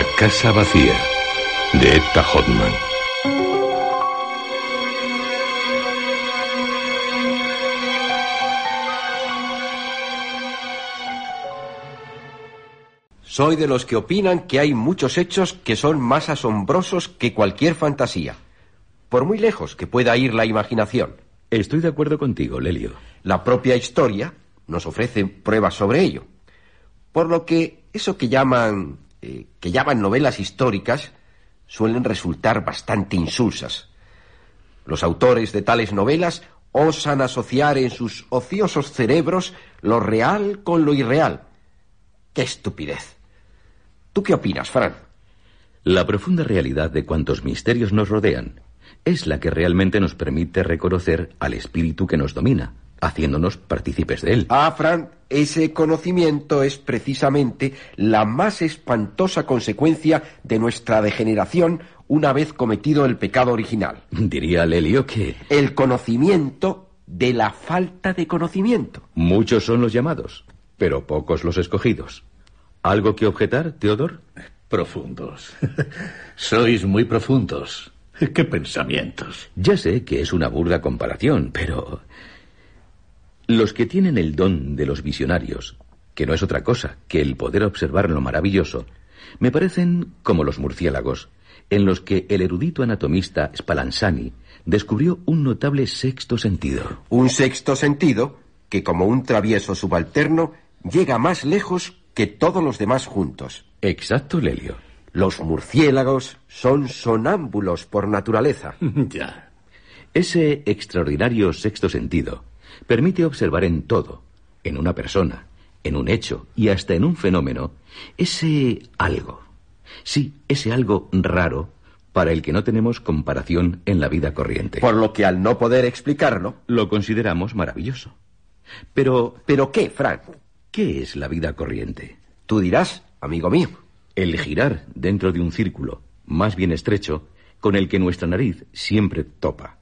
La casa vacía de Etta Hotman. Soy de los que opinan que hay muchos hechos que son más asombrosos que cualquier fantasía, por muy lejos que pueda ir la imaginación. Estoy de acuerdo contigo, Lelio. La propia historia nos ofrece pruebas sobre ello. Por lo que eso que llaman eh, que llaman novelas históricas suelen resultar bastante insulsas. Los autores de tales novelas osan asociar en sus ociosos cerebros lo real con lo irreal. ¡Qué estupidez! ¿Tú qué opinas, Fran? La profunda realidad de cuantos misterios nos rodean es la que realmente nos permite reconocer al espíritu que nos domina, haciéndonos partícipes de él. Ah, Fran, ese conocimiento es precisamente la más espantosa consecuencia de nuestra degeneración una vez cometido el pecado original. Diría Lelio que... El conocimiento de la falta de conocimiento. Muchos son los llamados, pero pocos los escogidos. ¿Algo que objetar, Teodor? Profundos. Sois muy profundos. ¿Qué pensamientos? Ya sé que es una burda comparación, pero los que tienen el don de los visionarios, que no es otra cosa que el poder observar lo maravilloso, me parecen como los murciélagos, en los que el erudito anatomista Spallanzani descubrió un notable sexto sentido. Un sexto sentido que, como un travieso subalterno, llega más lejos que todos los demás juntos. Exacto, Lelio. Los murciélagos son sonámbulos por naturaleza. ya. Ese extraordinario sexto sentido permite observar en todo, en una persona, en un hecho y hasta en un fenómeno, ese algo. Sí, ese algo raro para el que no tenemos comparación en la vida corriente. Por lo que al no poder explicarlo, lo consideramos maravilloso. Pero... ¿Pero qué, Frank? ¿Qué es la vida corriente? Tú dirás, amigo mío. El girar dentro de un círculo, más bien estrecho, con el que nuestra nariz siempre topa.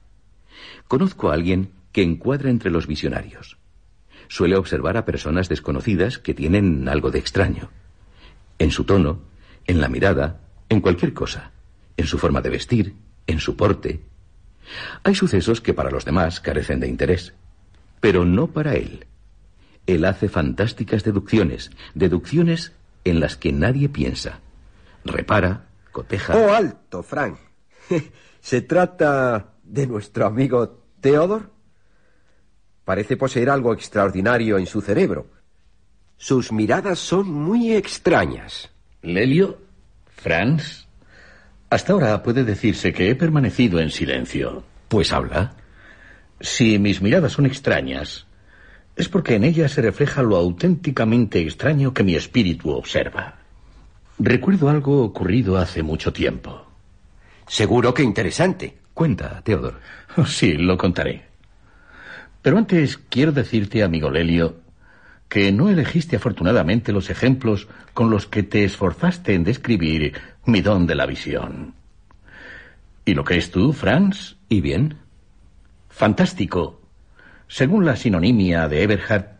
Conozco a alguien que encuadra entre los visionarios. Suele observar a personas desconocidas que tienen algo de extraño. En su tono, en la mirada, en cualquier cosa, en su forma de vestir, en su porte. Hay sucesos que para los demás carecen de interés, pero no para él. Él hace fantásticas deducciones, deducciones en las que nadie piensa. Repara, coteja. Oh, alto, Frank. ¿Se trata de nuestro amigo Theodore? Parece poseer algo extraordinario en su cerebro. Sus miradas son muy extrañas. Lelio, Franz, hasta ahora puede decirse que he permanecido en silencio. Pues habla. Si mis miradas son extrañas, es porque en ellas se refleja lo auténticamente extraño que mi espíritu observa. Recuerdo algo ocurrido hace mucho tiempo. Seguro que interesante. Cuenta, Teodor. Sí, lo contaré. Pero antes quiero decirte, amigo Lelio, que no elegiste afortunadamente los ejemplos con los que te esforzaste en describir mi don de la visión. ¿Y lo que es tú, Franz? ¿Y bien? Fantástico. Según la sinonimia de Eberhard,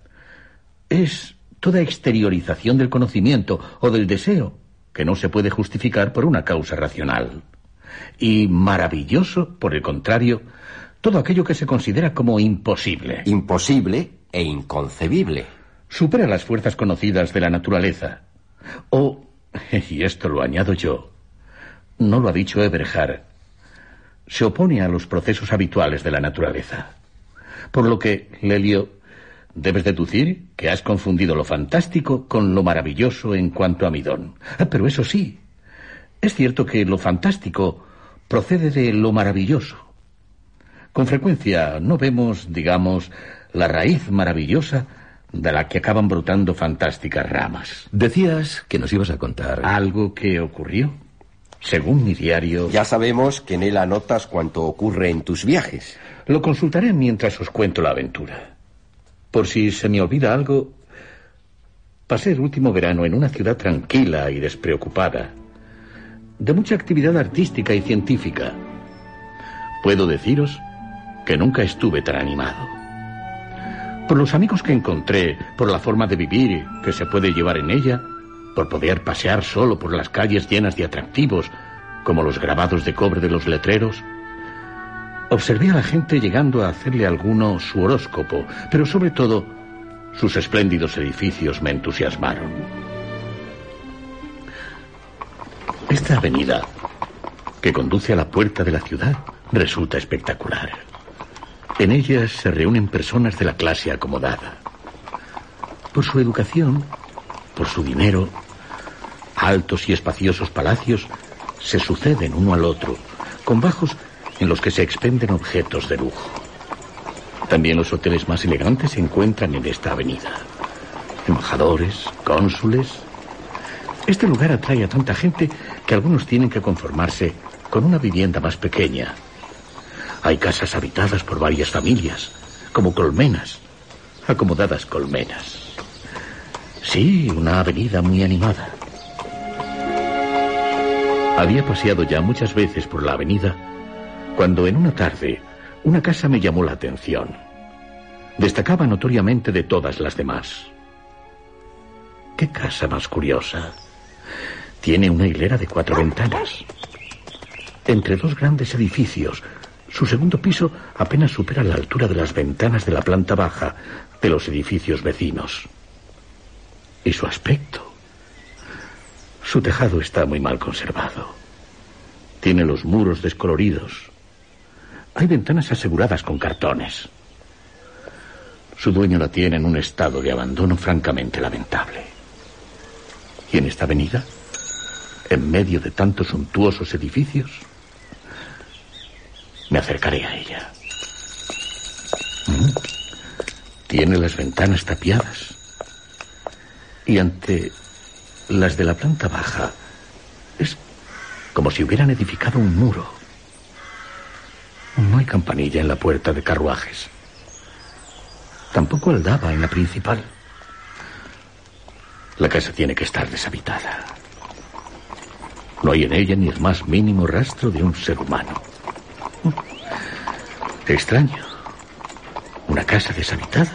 es toda exteriorización del conocimiento o del deseo que no se puede justificar por una causa racional. Y maravilloso, por el contrario, todo aquello que se considera como imposible. Imposible e inconcebible. Supera las fuerzas conocidas de la naturaleza. O, y esto lo añado yo, no lo ha dicho Eberhard, se opone a los procesos habituales de la naturaleza. Por lo que, Lelio, debes deducir que has confundido lo fantástico con lo maravilloso en cuanto a mi don. Ah, pero eso sí, es cierto que lo fantástico procede de lo maravilloso. Con frecuencia no vemos, digamos, la raíz maravillosa de la que acaban brotando fantásticas ramas. Decías que nos ibas a contar. Algo que ocurrió. Según mi diario. Ya sabemos que en él anotas cuanto ocurre en tus viajes. Lo consultaré mientras os cuento la aventura. Por si se me olvida algo, pasé el último verano en una ciudad tranquila y despreocupada, de mucha actividad artística y científica. Puedo deciros que nunca estuve tan animado. Por los amigos que encontré, por la forma de vivir que se puede llevar en ella, por poder pasear solo por las calles llenas de atractivos, como los grabados de cobre de los letreros, observé a la gente llegando a hacerle alguno su horóscopo, pero sobre todo sus espléndidos edificios me entusiasmaron. Esta avenida, que conduce a la puerta de la ciudad, resulta espectacular. En ella se reúnen personas de la clase acomodada. Por su educación, por su dinero, altos y espaciosos palacios se suceden uno al otro, con bajos en los que se expenden objetos de lujo. También los hoteles más elegantes se encuentran en esta avenida. Embajadores, cónsules. Este lugar atrae a tanta gente que algunos tienen que conformarse con una vivienda más pequeña. Hay casas habitadas por varias familias, como colmenas, acomodadas colmenas. Sí, una avenida muy animada. Había paseado ya muchas veces por la avenida cuando en una tarde una casa me llamó la atención. Destacaba notoriamente de todas las demás. ¿Qué casa más curiosa? Tiene una hilera de cuatro ventanas. Entre dos grandes edificios, su segundo piso apenas supera la altura de las ventanas de la planta baja de los edificios vecinos. Y su aspecto. Su tejado está muy mal conservado. Tiene los muros descoloridos. Hay ventanas aseguradas con cartones. Su dueño la tiene en un estado de abandono francamente lamentable. ¿Y en esta avenida? En medio de tantos suntuosos edificios, me acercaré a ella. Mm. Tiene las ventanas tapiadas. Y ante las de la planta baja es como si hubieran edificado un muro. No hay campanilla en la puerta de carruajes. Tampoco aldaba en la principal. La casa tiene que estar deshabitada. No hay en ella ni el más mínimo rastro de un ser humano. Extraño. Una casa deshabitada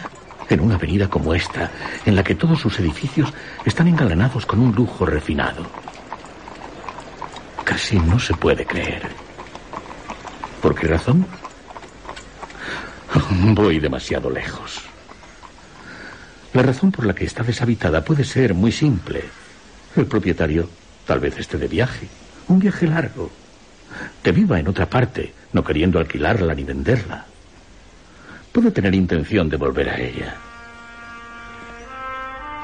en una avenida como esta, en la que todos sus edificios están engalanados con un lujo refinado. Casi no se puede creer. ¿Por qué razón? Voy demasiado lejos. La razón por la que está deshabitada puede ser muy simple. El propietario tal vez esté de viaje, un viaje largo, que viva en otra parte, no queriendo alquilarla ni venderla. Puede tener intención de volver a ella.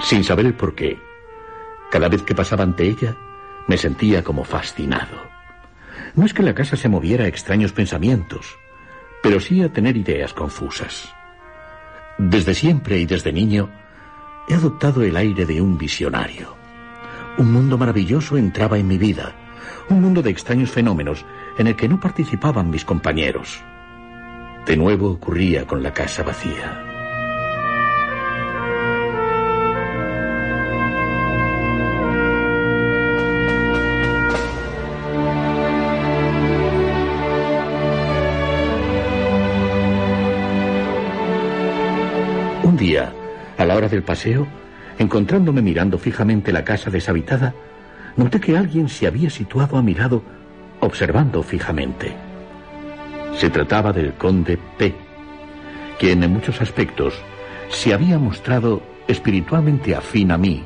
Sin saber el por qué, cada vez que pasaba ante ella, me sentía como fascinado. No es que la casa se moviera a extraños pensamientos, pero sí a tener ideas confusas. Desde siempre y desde niño, he adoptado el aire de un visionario. Un mundo maravilloso entraba en mi vida, un mundo de extraños fenómenos en el que no participaban mis compañeros. De nuevo ocurría con la casa vacía. Un día, a la hora del paseo, encontrándome mirando fijamente la casa deshabitada, noté que alguien se había situado a mi lado, observando fijamente. Se trataba del conde P, quien en muchos aspectos se había mostrado espiritualmente afín a mí,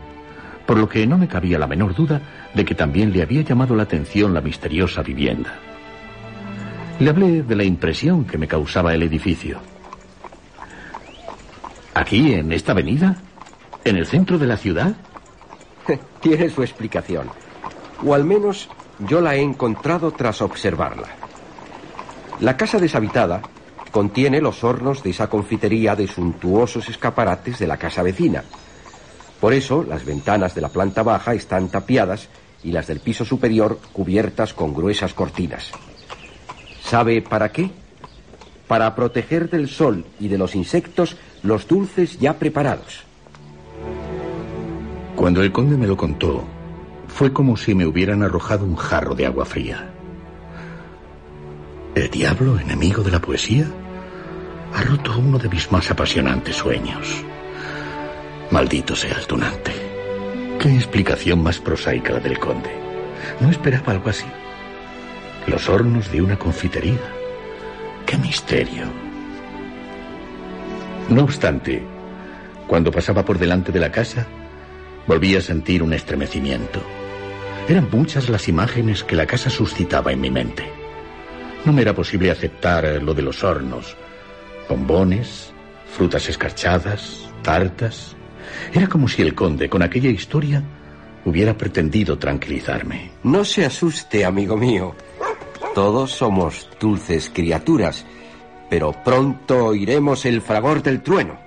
por lo que no me cabía la menor duda de que también le había llamado la atención la misteriosa vivienda. Le hablé de la impresión que me causaba el edificio. ¿Aquí, en esta avenida? ¿En el centro de la ciudad? Tiene su explicación. O al menos yo la he encontrado tras observarla. La casa deshabitada contiene los hornos de esa confitería de suntuosos escaparates de la casa vecina. Por eso, las ventanas de la planta baja están tapiadas y las del piso superior cubiertas con gruesas cortinas. ¿Sabe para qué? Para proteger del sol y de los insectos los dulces ya preparados. Cuando el conde me lo contó, fue como si me hubieran arrojado un jarro de agua fría. ¿El diablo, enemigo de la poesía? Ha roto uno de mis más apasionantes sueños. Maldito sea el tunante. Qué explicación más prosaica la del conde. No esperaba algo así. Los hornos de una confitería. Qué misterio. No obstante, cuando pasaba por delante de la casa, volví a sentir un estremecimiento. Eran muchas las imágenes que la casa suscitaba en mi mente. No me era posible aceptar lo de los hornos. Bombones, frutas escarchadas, tartas. Era como si el conde, con aquella historia, hubiera pretendido tranquilizarme. No se asuste, amigo mío. Todos somos dulces criaturas, pero pronto oiremos el fragor del trueno.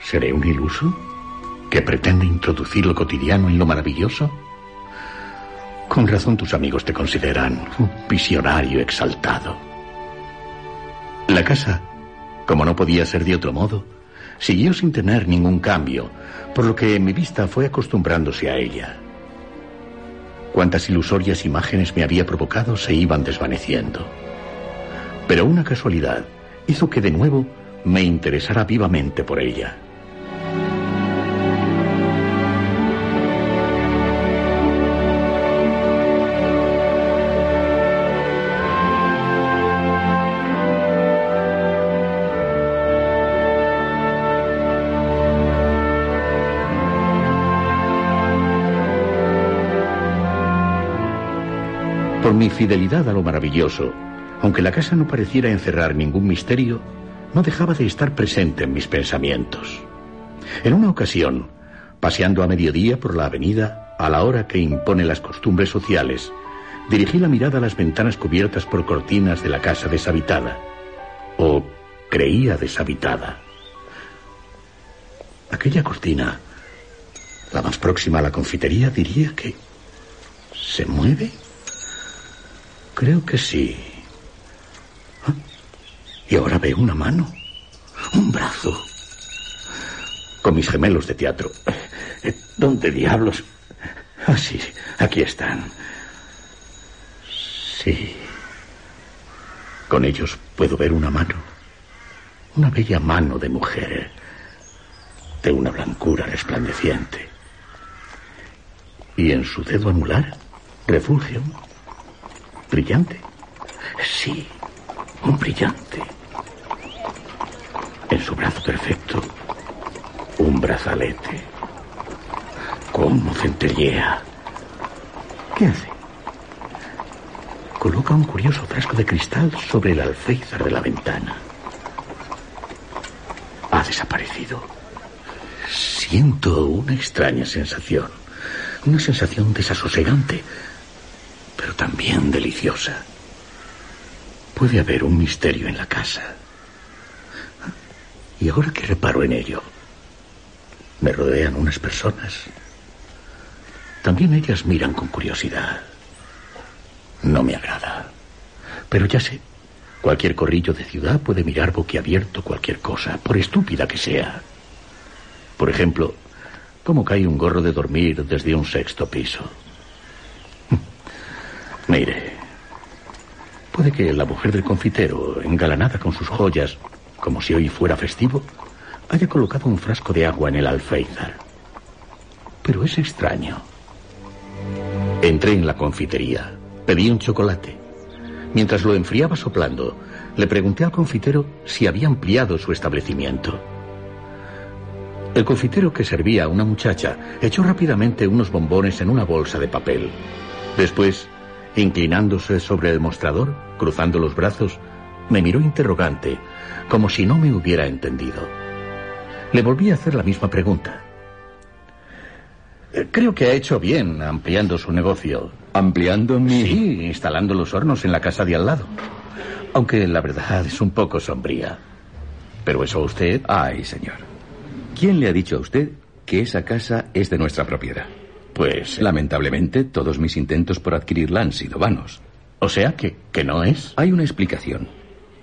¿Seré un iluso? ¿Que pretende introducir lo cotidiano en lo maravilloso? Con razón tus amigos te consideran un visionario exaltado. La casa, como no podía ser de otro modo, siguió sin tener ningún cambio, por lo que mi vista fue acostumbrándose a ella. Cuántas ilusorias imágenes me había provocado se iban desvaneciendo. Pero una casualidad hizo que de nuevo me interesara vivamente por ella. Mi fidelidad a lo maravilloso, aunque la casa no pareciera encerrar ningún misterio, no dejaba de estar presente en mis pensamientos. En una ocasión, paseando a mediodía por la avenida, a la hora que impone las costumbres sociales, dirigí la mirada a las ventanas cubiertas por cortinas de la casa deshabitada, o creía deshabitada. Aquella cortina, la más próxima a la confitería, diría que se mueve. Creo que sí. ¿Ah? Y ahora veo una mano, un brazo. Con mis gemelos de teatro. ¿Dónde diablos? Ah, sí, aquí están. Sí. Con ellos puedo ver una mano. Una bella mano de mujer. De una blancura resplandeciente. Y en su dedo anular refulge un brillante. Sí, un brillante. En su brazo perfecto, un brazalete. ¿Cómo centellea? ¿Qué hace? Coloca un curioso frasco de cristal sobre el alféizar de la ventana. Ha desaparecido. Siento una extraña sensación. Una sensación desasosegante, pero también deliciosa. Puede haber un misterio en la casa. Y ahora que reparo en ello, me rodean unas personas. También ellas miran con curiosidad. No me agrada. Pero ya sé, cualquier corrillo de ciudad puede mirar boquiabierto cualquier cosa, por estúpida que sea. Por ejemplo, cómo cae un gorro de dormir desde un sexto piso. Mire, puede que la mujer del confitero, engalanada con sus joyas, como si hoy fuera festivo, haya colocado un frasco de agua en el alféizar. Pero es extraño. Entré en la confitería, pedí un chocolate. Mientras lo enfriaba soplando, le pregunté al confitero si había ampliado su establecimiento. El confitero que servía a una muchacha echó rápidamente unos bombones en una bolsa de papel. Después, inclinándose sobre el mostrador, cruzando los brazos, me miró interrogante, como si no me hubiera entendido. Le volví a hacer la misma pregunta. Creo que ha hecho bien ampliando su negocio. Ampliando mi... Sí, instalando los hornos en la casa de al lado. Aunque la verdad es un poco sombría. Pero eso usted... Ay, señor. ¿Quién le ha dicho a usted que esa casa es de nuestra propiedad? Pues... Lamentablemente, todos mis intentos por adquirirla han sido vanos. O sea, que, que no es. Hay una explicación.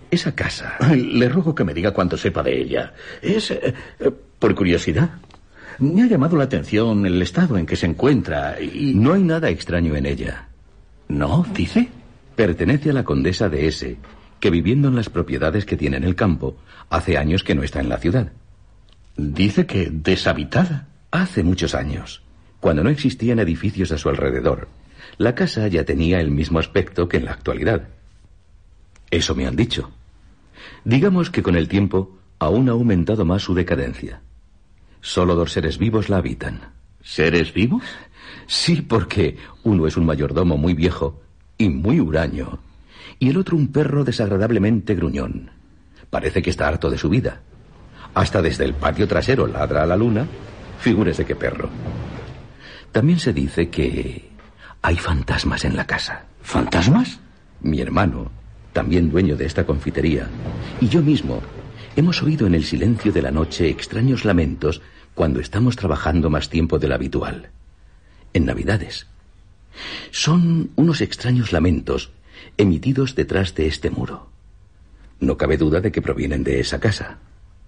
Esa casa... Le ruego que me diga cuánto sepa de ella. Es... Eh, eh, por curiosidad. Me ha llamado la atención el estado en que se encuentra y... No hay nada extraño en ella. ¿No? ¿Dice? Pertenece a la condesa de S, que viviendo en las propiedades que tiene en el campo, hace años que no está en la ciudad. Dice que deshabitada. Hace muchos años, cuando no existían edificios a su alrededor, la casa ya tenía el mismo aspecto que en la actualidad. Eso me han dicho. Digamos que con el tiempo aún ha aumentado más su decadencia. Solo dos seres vivos la habitan. ¿Seres vivos? Sí, porque uno es un mayordomo muy viejo y muy huraño, y el otro un perro desagradablemente gruñón. Parece que está harto de su vida. Hasta desde el patio trasero ladra a la luna. Figúrese qué perro. También se dice que hay fantasmas en la casa. ¿Fantasmas? Mi hermano, también dueño de esta confitería, y yo mismo hemos oído en el silencio de la noche extraños lamentos cuando estamos trabajando más tiempo del habitual. En Navidades. Son unos extraños lamentos emitidos detrás de este muro. No cabe duda de que provienen de esa casa.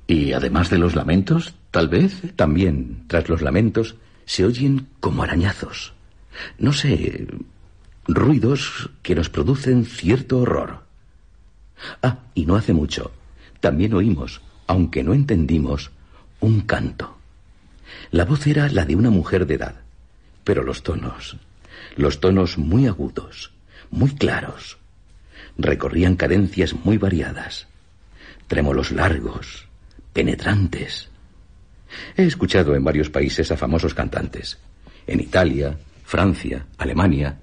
Y además de los lamentos, tal vez. También, tras los lamentos, se oyen como arañazos. No sé, ruidos que nos producen cierto horror. Ah, y no hace mucho, también oímos, aunque no entendimos, un canto. La voz era la de una mujer de edad, pero los tonos, los tonos muy agudos, muy claros, recorrían cadencias muy variadas, trémolos largos, penetrantes. He escuchado en varios países a famosos cantantes, en Italia, Francia, Alemania.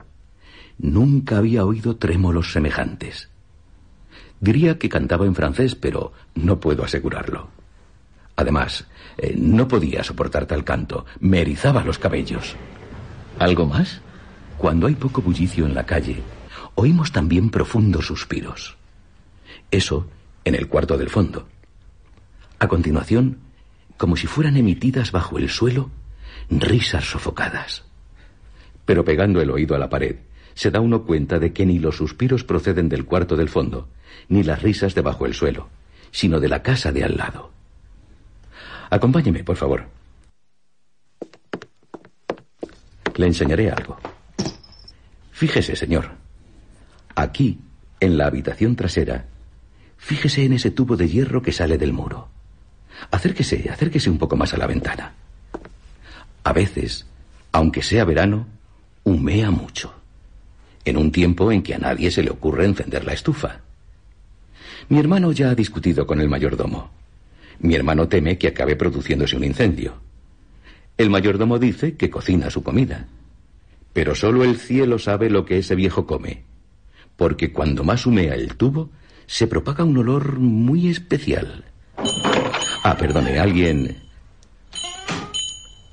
Nunca había oído trémolos semejantes. Diría que cantaba en francés, pero no puedo asegurarlo. Además, eh, no podía soportar tal canto, me erizaba los cabellos. ¿Algo más? Cuando hay poco bullicio en la calle, oímos también profundos suspiros. Eso en el cuarto del fondo. A continuación, como si fueran emitidas bajo el suelo, risas sofocadas. Pero pegando el oído a la pared, se da uno cuenta de que ni los suspiros proceden del cuarto del fondo, ni las risas de bajo el suelo, sino de la casa de al lado. Acompáñeme, por favor. Le enseñaré algo. Fíjese, señor. Aquí, en la habitación trasera, fíjese en ese tubo de hierro que sale del muro. Acérquese, acérquese un poco más a la ventana. A veces, aunque sea verano, humea mucho. En un tiempo en que a nadie se le ocurre encender la estufa. Mi hermano ya ha discutido con el mayordomo. Mi hermano teme que acabe produciéndose un incendio. El mayordomo dice que cocina su comida. Pero solo el cielo sabe lo que ese viejo come, porque cuando más humea el tubo, se propaga un olor muy especial. Ah, perdone, alguien...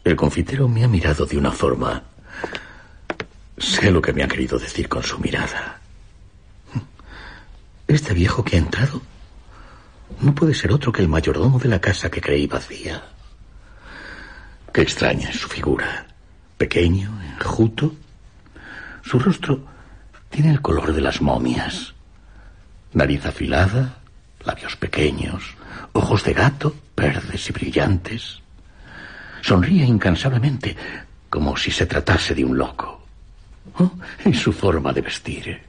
El confitero me ha mirado de una forma... Sé lo que me ha querido decir con su mirada. Este viejo que ha entrado no puede ser otro que el mayordomo de la casa que creí vacía. Qué extraña es su figura pequeño, enjuto. Su rostro tiene el color de las momias. Nariz afilada, labios pequeños, ojos de gato, verdes y brillantes. Sonríe incansablemente, como si se tratase de un loco. Oh, y su forma de vestir.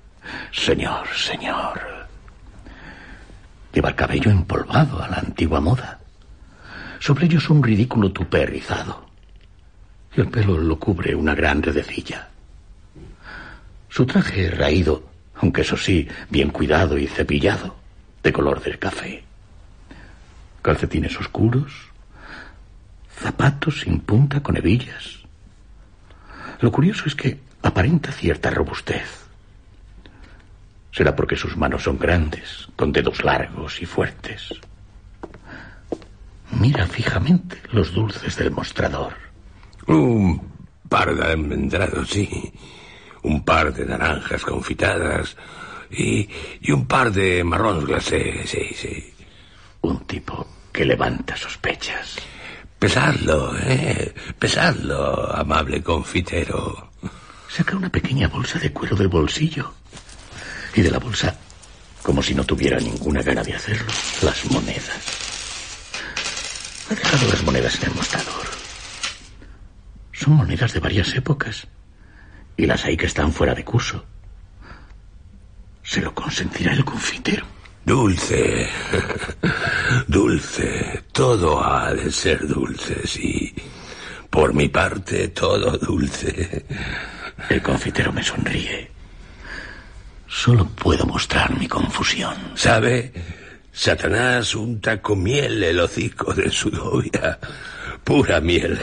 Señor, señor. Lleva el cabello empolvado a la antigua moda. Sobre ellos un ridículo tupé rizado y el pelo lo cubre una gran redecilla. Su traje raído, aunque eso sí, bien cuidado y cepillado, de color del café. Calcetines oscuros, zapatos sin punta con hebillas. Lo curioso es que aparenta cierta robustez. Será porque sus manos son grandes, con dedos largos y fuertes. Mira fijamente los dulces del mostrador. Un par de almendrados, sí. Un par de naranjas confitadas y, y un par de marrones glacés, sí, sí. Un tipo que levanta sospechas. Pesadlo, ¿eh? Pesadlo, amable confitero. Saca una pequeña bolsa de cuero del bolsillo. Y de la bolsa, como si no tuviera ninguna gana de hacerlo, las monedas. Ha dejado las monedas en el mostrador. Son monedas de varias épocas. Y las hay que están fuera de curso. ¿Se lo consentirá el confitero? Dulce, dulce, todo ha de ser dulce, sí. Por mi parte, todo dulce. El confitero me sonríe. Solo puedo mostrar mi confusión. ¿Sabe? Satanás unta con miel el hocico de su novia. Pura miel.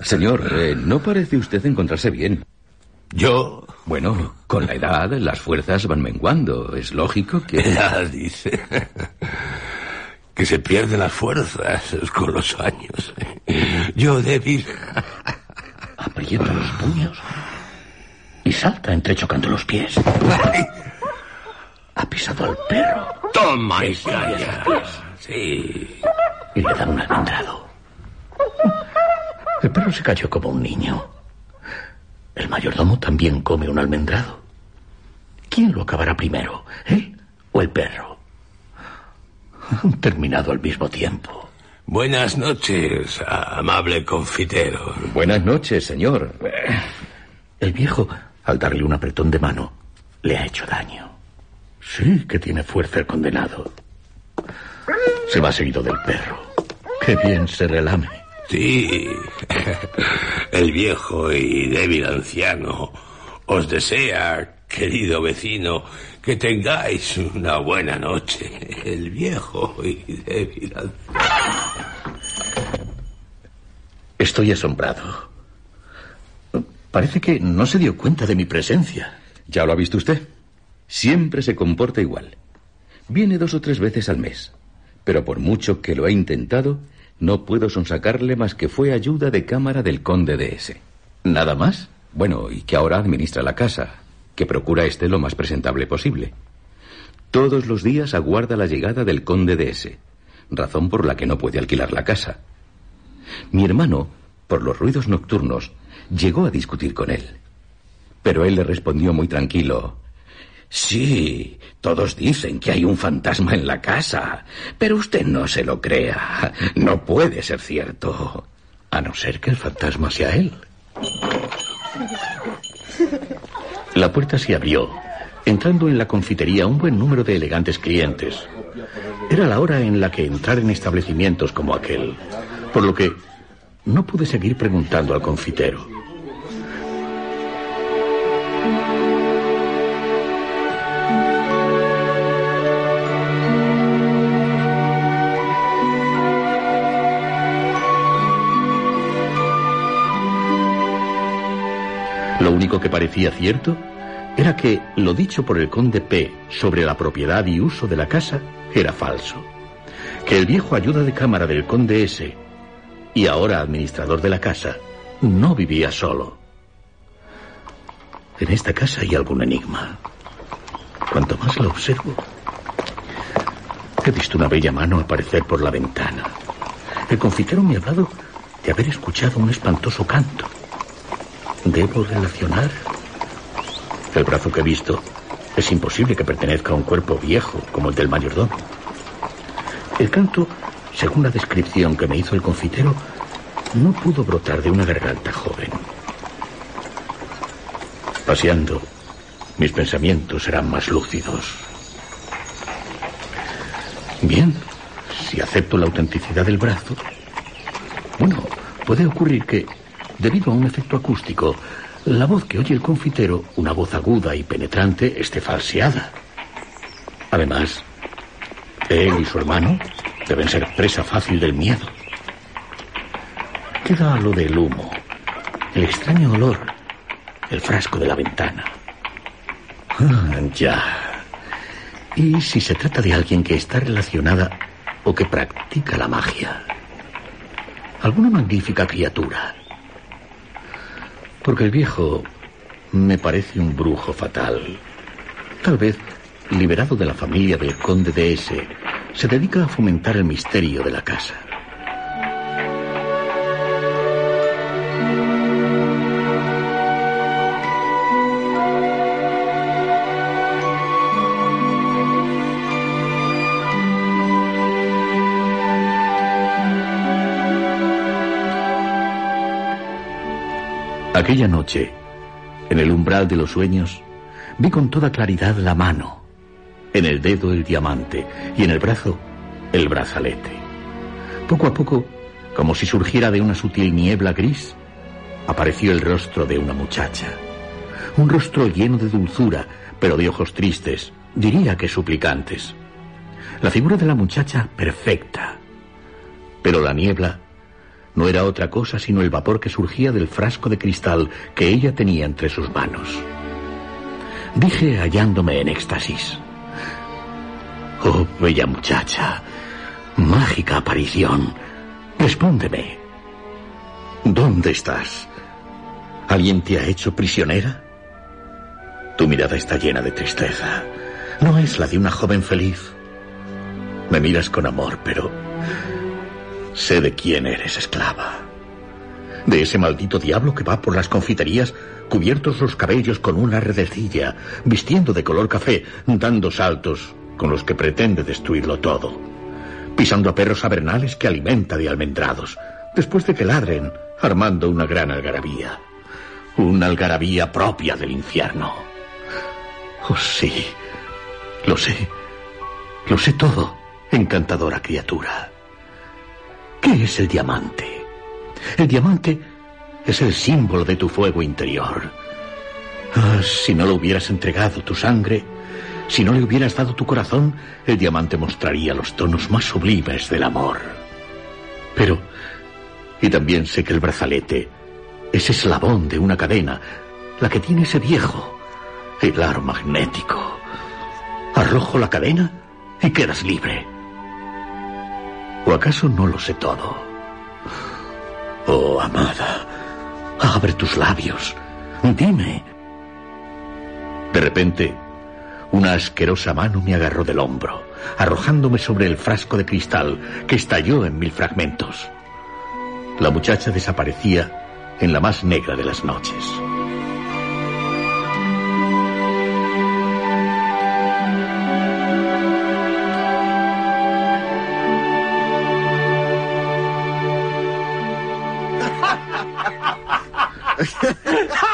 Señor, eh, no parece usted encontrarse bien. ¿Yo? Bueno, con la edad las fuerzas van menguando. Es lógico que... Ya dice. Que se pierden las fuerzas con los años. Yo débil. Aprieta los puños y salta entrechocando los pies. Ha pisado al perro. Toma y calla. Sí. y le dan un almendrado. El perro se cayó como un niño. El mayordomo también come un almendrado. ¿Quién lo acabará primero, él o el perro? Han terminado al mismo tiempo. Buenas noches, amable confitero. Buenas noches, señor. El viejo, al darle un apretón de mano, le ha hecho daño. Sí que tiene fuerza el condenado. Se va seguido del perro. Qué bien se relame. Sí. El viejo y débil anciano os desea, querido vecino, que tengáis una buena noche. El viejo y débil anciano. Estoy asombrado. Parece que no se dio cuenta de mi presencia. ¿Ya lo ha visto usted? Siempre se comporta igual. Viene dos o tres veces al mes. Pero por mucho que lo he intentado, no puedo sonsacarle más que fue ayuda de cámara del conde de S. ¿Nada más? Bueno, y que ahora administra la casa, que procura esté lo más presentable posible. Todos los días aguarda la llegada del conde de S, razón por la que no puede alquilar la casa. Mi hermano, por los ruidos nocturnos, llegó a discutir con él. Pero él le respondió muy tranquilo. Sí, todos dicen que hay un fantasma en la casa, pero usted no se lo crea. No puede ser cierto. A no ser que el fantasma sea él. La puerta se abrió, entrando en la confitería un buen número de elegantes clientes. Era la hora en la que entrar en establecimientos como aquel, por lo que no pude seguir preguntando al confitero. Lo único que parecía cierto era que lo dicho por el conde P sobre la propiedad y uso de la casa era falso. Que el viejo ayuda de cámara del conde S y ahora administrador de la casa no vivía solo. En esta casa hay algún enigma. Cuanto más la observo, he visto una bella mano aparecer por la ventana. El confitero me ha hablado de haber escuchado un espantoso canto. ¿Debo relacionar? El brazo que he visto es imposible que pertenezca a un cuerpo viejo como el del mayordomo. El canto, según la descripción que me hizo el confitero, no pudo brotar de una garganta joven. Paseando, mis pensamientos serán más lúcidos. Bien, si acepto la autenticidad del brazo, bueno, puede ocurrir que, debido a un efecto acústico, la voz que oye el confitero, una voz aguda y penetrante, esté falseada. Además, él y su hermano deben ser presa fácil del miedo. Queda lo del humo, el extraño olor, el frasco de la ventana. Ah, ya. ¿Y si se trata de alguien que está relacionada o que practica la magia? Alguna magnífica criatura. Porque el viejo me parece un brujo fatal. Tal vez liberado de la familia del conde de S, se dedica a fomentar el misterio de la casa. Aquella noche, en el umbral de los sueños, vi con toda claridad la mano, en el dedo el diamante y en el brazo el brazalete. Poco a poco, como si surgiera de una sutil niebla gris, apareció el rostro de una muchacha. Un rostro lleno de dulzura, pero de ojos tristes, diría que suplicantes. La figura de la muchacha perfecta. Pero la niebla no era otra cosa sino el vapor que surgía del frasco de cristal que ella tenía entre sus manos. Dije hallándome en éxtasis. Oh, bella muchacha, mágica aparición, respóndeme. ¿Dónde estás? ¿Alguien te ha hecho prisionera? Tu mirada está llena de tristeza. No es la de una joven feliz. Me miras con amor, pero Sé de quién eres esclava. De ese maldito diablo que va por las confiterías, cubiertos los cabellos con una redecilla, vistiendo de color café, dando saltos con los que pretende destruirlo todo. Pisando a perros avernales que alimenta de almendrados, después de que ladren, armando una gran algarabía. Una algarabía propia del infierno. Oh, sí. Lo sé. Lo sé todo, encantadora criatura. ¿Qué es el diamante? El diamante es el símbolo de tu fuego interior. Ah, si no le hubieras entregado tu sangre, si no le hubieras dado tu corazón, el diamante mostraría los tonos más sublimes del amor. Pero, y también sé que el brazalete es eslabón de una cadena, la que tiene ese viejo, el aro magnético. Arrojo la cadena y quedas libre. ¿O acaso no lo sé todo? Oh, amada, abre tus labios. Dime. De repente, una asquerosa mano me agarró del hombro, arrojándome sobre el frasco de cristal que estalló en mil fragmentos. La muchacha desaparecía en la más negra de las noches.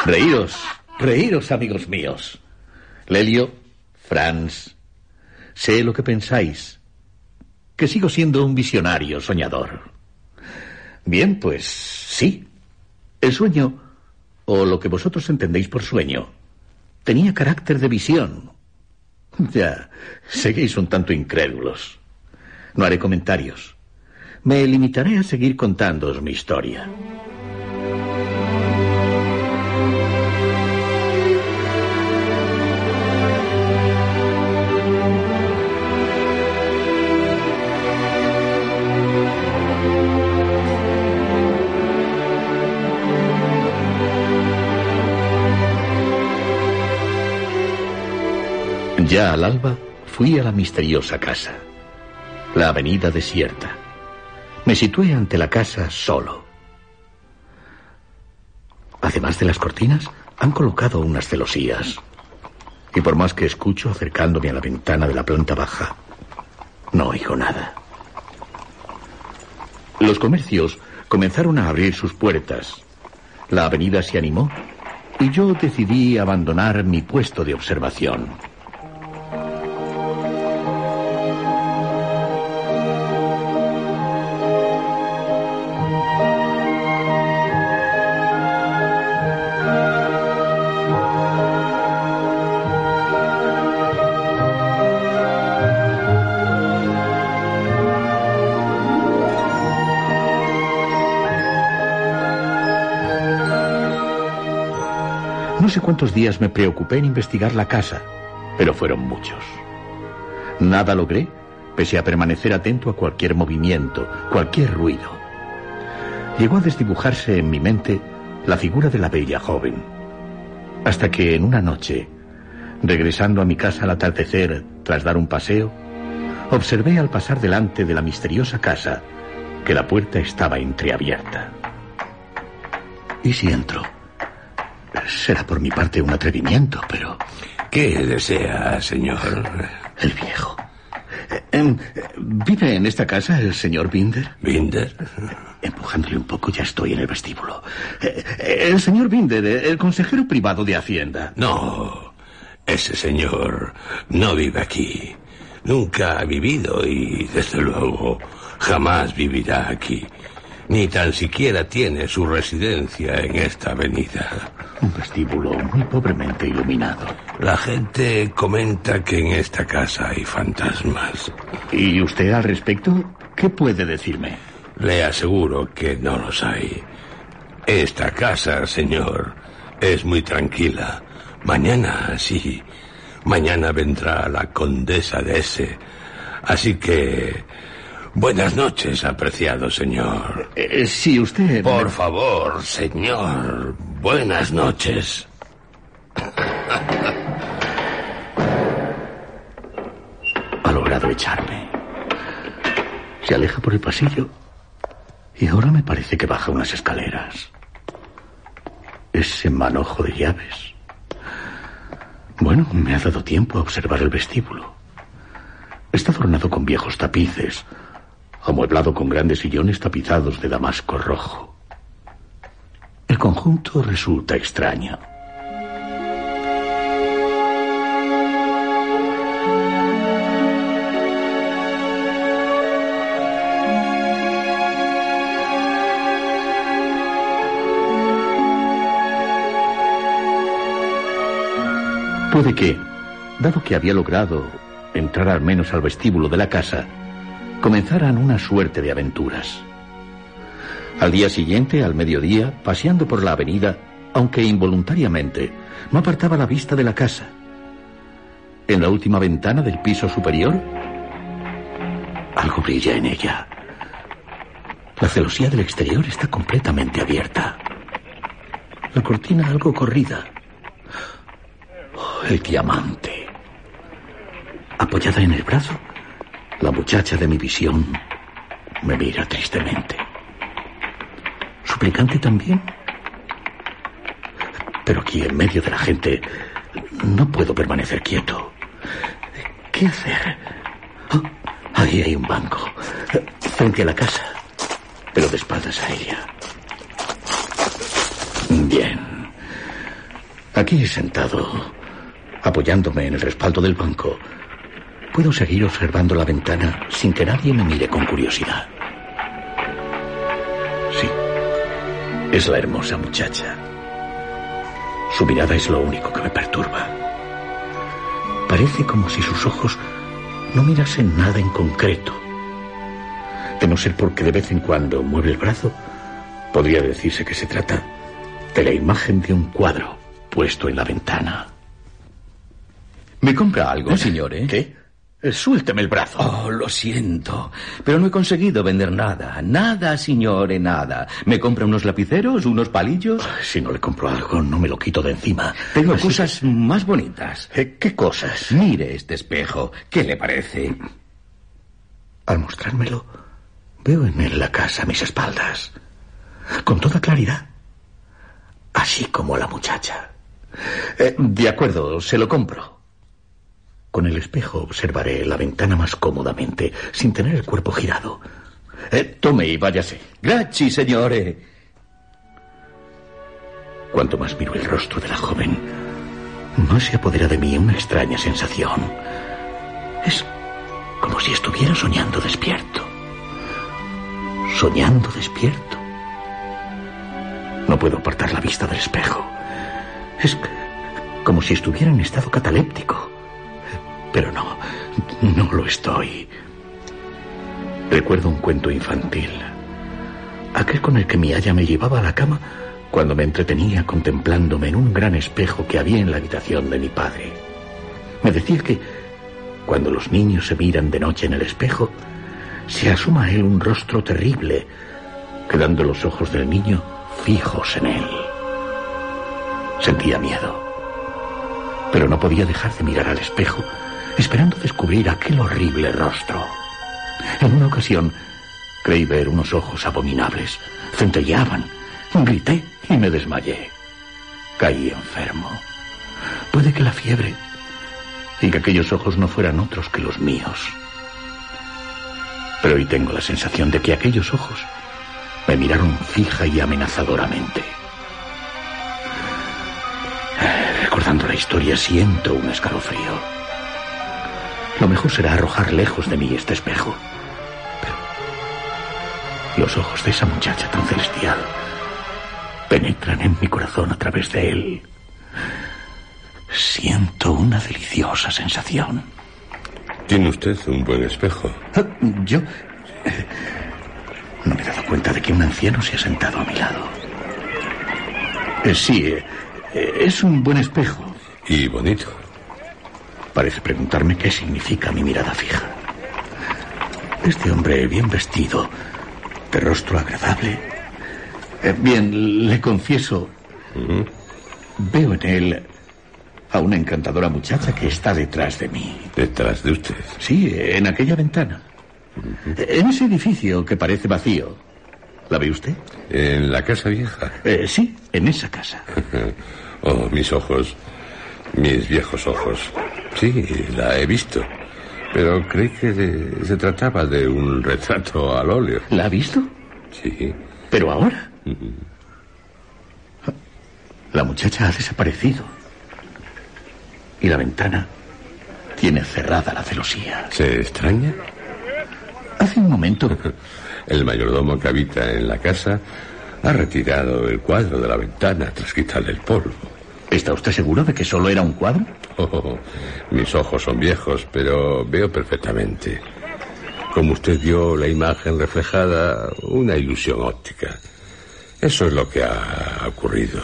Reíros, reíros, amigos míos. Lelio, Franz, sé lo que pensáis, que sigo siendo un visionario soñador. Bien, pues sí. El sueño, o lo que vosotros entendéis por sueño, tenía carácter de visión. Ya, seguís un tanto incrédulos. No haré comentarios. Me limitaré a seguir contándoos mi historia. Ya al alba fui a la misteriosa casa, la avenida desierta. Me situé ante la casa solo. Además de las cortinas, han colocado unas celosías. Y por más que escucho acercándome a la ventana de la planta baja, no oigo nada. Los comercios comenzaron a abrir sus puertas. La avenida se animó y yo decidí abandonar mi puesto de observación. Sé cuántos días me preocupé en investigar la casa, pero fueron muchos. Nada logré, pese a permanecer atento a cualquier movimiento, cualquier ruido. Llegó a desdibujarse en mi mente la figura de la bella joven, hasta que en una noche Regresando a mi casa al atardecer, tras dar un paseo, observé al pasar delante de la misteriosa casa que la puerta estaba entreabierta. ¿Y si entro? Será por mi parte un atrevimiento, pero... ¿Qué desea, señor? El viejo. Eh, em, ¿Vive en esta casa el señor Binder? ¿Binder? Empujándole un poco ya estoy en el vestíbulo. Eh, eh, el señor Binder, el consejero privado de Hacienda. No, ese señor no vive aquí. Nunca ha vivido y, desde luego, jamás vivirá aquí. Ni tan siquiera tiene su residencia en esta avenida. Un vestíbulo muy pobremente iluminado. La gente comenta que en esta casa hay fantasmas. ¿Y usted al respecto? ¿Qué puede decirme? Le aseguro que no los hay. Esta casa, señor, es muy tranquila. Mañana, sí. Mañana vendrá la condesa de ese. Así que... Buenas noches, apreciado señor. Eh, sí, usted... Por favor, señor. Buenas noches. Ha logrado echarme. Se aleja por el pasillo y ahora me parece que baja unas escaleras. Ese manojo de llaves. Bueno, me ha dado tiempo a observar el vestíbulo. Está adornado con viejos tapices, amueblado con grandes sillones tapizados de damasco rojo. El conjunto resulta extraño. Puede que, dado que había logrado entrar al menos al vestíbulo de la casa, comenzaran una suerte de aventuras. Al día siguiente, al mediodía, paseando por la avenida, aunque involuntariamente, no apartaba la vista de la casa. En la última ventana del piso superior, algo brilla en ella. La celosía del exterior está completamente abierta. La cortina algo corrida. El diamante. Apoyada en el brazo, la muchacha de mi visión me mira tristemente. Suplicante también. Pero aquí en medio de la gente no puedo permanecer quieto. ¿Qué hacer? Oh, ahí hay un banco, frente a la casa, pero de espaldas a ella. Bien. Aquí sentado, apoyándome en el respaldo del banco, puedo seguir observando la ventana sin que nadie me mire con curiosidad. Sí, es la hermosa muchacha. Su mirada es lo único que me perturba. Parece como si sus ojos no mirasen nada en concreto. De no ser porque de vez en cuando mueve el brazo, podría decirse que se trata de la imagen de un cuadro puesto en la ventana. ¿Me compra algo, señor, eh? ¿Qué? Suélteme el brazo. Oh, lo siento, pero no he conseguido vender nada. Nada, señore, nada. ¿Me compra unos lapiceros, unos palillos? Si no le compro algo, no me lo quito de encima. Tengo Así cosas más bonitas. Eh, ¿Qué cosas? Mire este espejo. ¿Qué le parece? Al mostrármelo, veo en él la casa a mis espaldas. Con toda claridad. Así como a la muchacha. Eh, de acuerdo, se lo compro. Con el espejo observaré la ventana más cómodamente, sin tener el cuerpo girado. Eh, tome y váyase. Gracias, señore. Cuanto más miro el rostro de la joven, más se apodera de mí una extraña sensación. Es como si estuviera soñando despierto. Soñando despierto. No puedo apartar la vista del espejo. Es como si estuviera en estado cataléptico. Pero no, no lo estoy. Recuerdo un cuento infantil. Aquel con el que mi haya me llevaba a la cama cuando me entretenía contemplándome en un gran espejo que había en la habitación de mi padre. Me decía que cuando los niños se miran de noche en el espejo, se asoma a él un rostro terrible, quedando los ojos del niño fijos en él. Sentía miedo. Pero no podía dejar de mirar al espejo, esperando descubrir aquel horrible rostro. En una ocasión creí ver unos ojos abominables. Centelleaban. Grité y me desmayé. Caí enfermo. Puede que la fiebre y que aquellos ojos no fueran otros que los míos. Pero hoy tengo la sensación de que aquellos ojos me miraron fija y amenazadoramente. Recordando la historia siento un escalofrío. Lo mejor será arrojar lejos de mí este espejo. Pero los ojos de esa muchacha tan celestial penetran en mi corazón a través de él. Siento una deliciosa sensación. Tiene usted un buen espejo. Ah, Yo no me he dado cuenta de que un anciano se ha sentado a mi lado. Eh, sí, eh, es un buen espejo. Y bonito. Parece preguntarme qué significa mi mirada fija. Este hombre bien vestido, de rostro agradable. Eh, bien, le confieso, veo en él a una encantadora muchacha que está detrás de mí. Detrás de usted. Sí, en aquella ventana. En ese edificio que parece vacío. ¿La ve usted? En la casa vieja. Eh, sí, en esa casa. Oh, mis ojos. Mis viejos ojos. Sí, la he visto. Pero creí que se trataba de un retrato al óleo. ¿La ha visto? Sí. Pero ahora. La muchacha ha desaparecido. Y la ventana tiene cerrada la celosía. ¿Se extraña? Hace un momento. El mayordomo que habita en la casa ha retirado el cuadro de la ventana tras quitarle el polvo. ¿Está usted seguro de que solo era un cuadro? Oh, mis ojos son viejos, pero veo perfectamente. Como usted vio la imagen reflejada, una ilusión óptica. Eso es lo que ha ocurrido.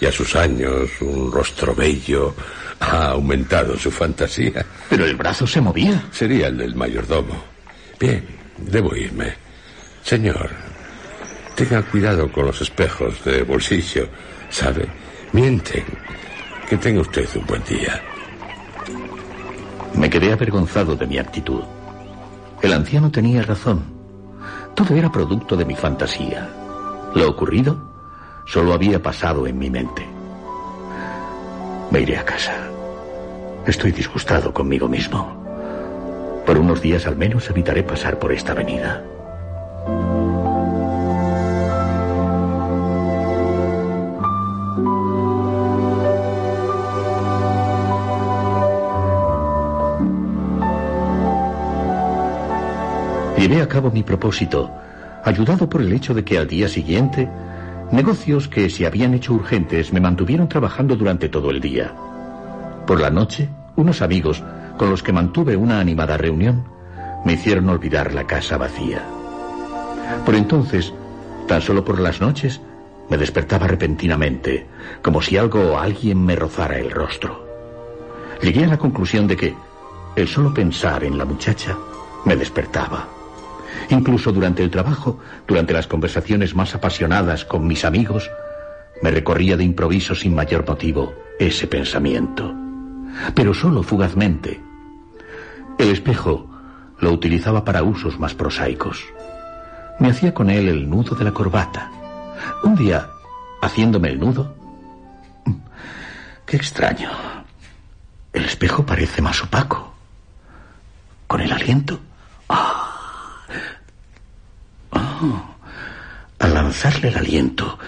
Y a sus años, un rostro bello ha aumentado su fantasía. Pero el brazo se movía. Sería el del mayordomo. Bien, debo irme. Señor, tenga cuidado con los espejos de bolsillo. ¿Sabe? Mienten. Que tenga usted un buen día. Me quedé avergonzado de mi actitud. El anciano tenía razón. Todo era producto de mi fantasía. Lo ocurrido solo había pasado en mi mente. Me iré a casa. Estoy disgustado conmigo mismo. Por unos días al menos evitaré pasar por esta avenida. Llevé a cabo mi propósito, ayudado por el hecho de que al día siguiente, negocios que se habían hecho urgentes me mantuvieron trabajando durante todo el día. Por la noche, unos amigos, con los que mantuve una animada reunión, me hicieron olvidar la casa vacía. Por entonces, tan solo por las noches, me despertaba repentinamente, como si algo o alguien me rozara el rostro. Llegué a la conclusión de que el solo pensar en la muchacha me despertaba. Incluso durante el trabajo, durante las conversaciones más apasionadas con mis amigos, me recorría de improviso sin mayor motivo ese pensamiento. Pero solo fugazmente. El espejo lo utilizaba para usos más prosaicos. Me hacía con él el nudo de la corbata. Un día, haciéndome el nudo... Qué extraño. El espejo parece más opaco. Con el aliento... ¡Ah! Al lanzarle el aliento,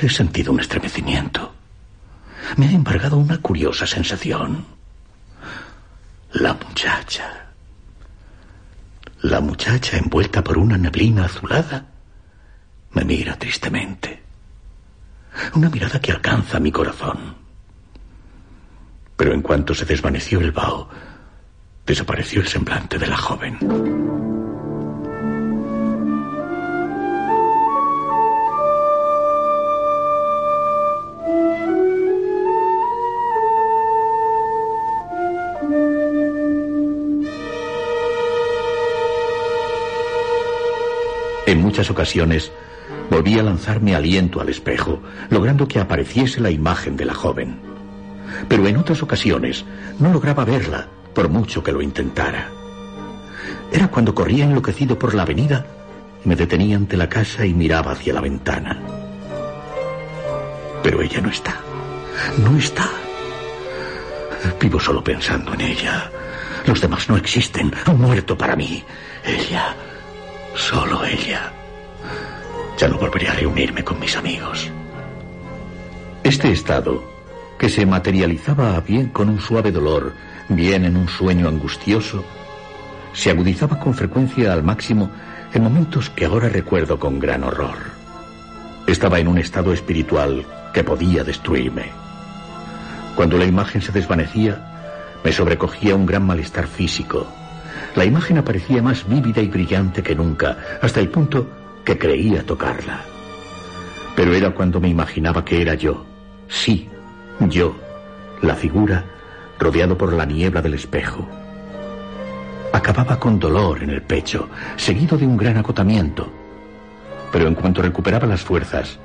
he sentido un estremecimiento. Me ha embargado una curiosa sensación. La muchacha. La muchacha envuelta por una neblina azulada me mira tristemente. Una mirada que alcanza mi corazón. Pero en cuanto se desvaneció el vaho, desapareció el semblante de la joven. En muchas ocasiones volví a lanzar mi aliento al espejo, logrando que apareciese la imagen de la joven. pero en otras ocasiones no lograba verla, por mucho que lo intentara. Era cuando corría enloquecido por la avenida, me detenía ante la casa y miraba hacia la ventana. Pero ella no está. No está. Vivo solo pensando en ella. Los demás no existen. Han muerto para mí. Ella. Solo ella. Ya no volveré a reunirme con mis amigos. Este estado, que se materializaba bien con un suave dolor, bien en un sueño angustioso, se agudizaba con frecuencia al máximo en momentos que ahora recuerdo con gran horror. Estaba en un estado espiritual que podía destruirme. Cuando la imagen se desvanecía, me sobrecogía un gran malestar físico. La imagen aparecía más vívida y brillante que nunca, hasta el punto que creía tocarla. Pero era cuando me imaginaba que era yo, sí, yo, la figura, rodeado por la niebla del espejo. Acababa con dolor en el pecho, seguido de un gran agotamiento. Pero en cuanto recuperaba las fuerzas,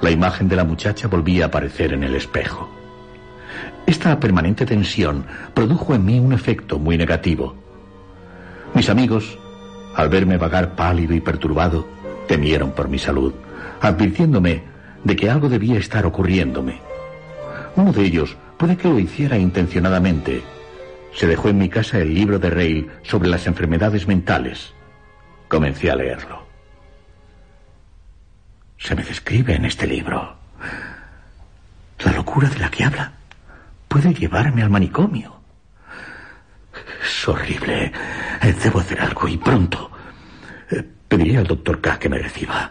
la imagen de la muchacha volvía a aparecer en el espejo. Esta permanente tensión produjo en mí un efecto muy negativo. Mis amigos, al verme vagar pálido y perturbado, temieron por mi salud, advirtiéndome de que algo debía estar ocurriéndome. Uno de ellos, puede que lo hiciera intencionadamente, se dejó en mi casa el libro de Rey sobre las enfermedades mentales. Comencé a leerlo. Se me describe en este libro. La locura de la que habla puede llevarme al manicomio. Es horrible. Debo hacer algo y pronto. Pediré al doctor K que me reciba.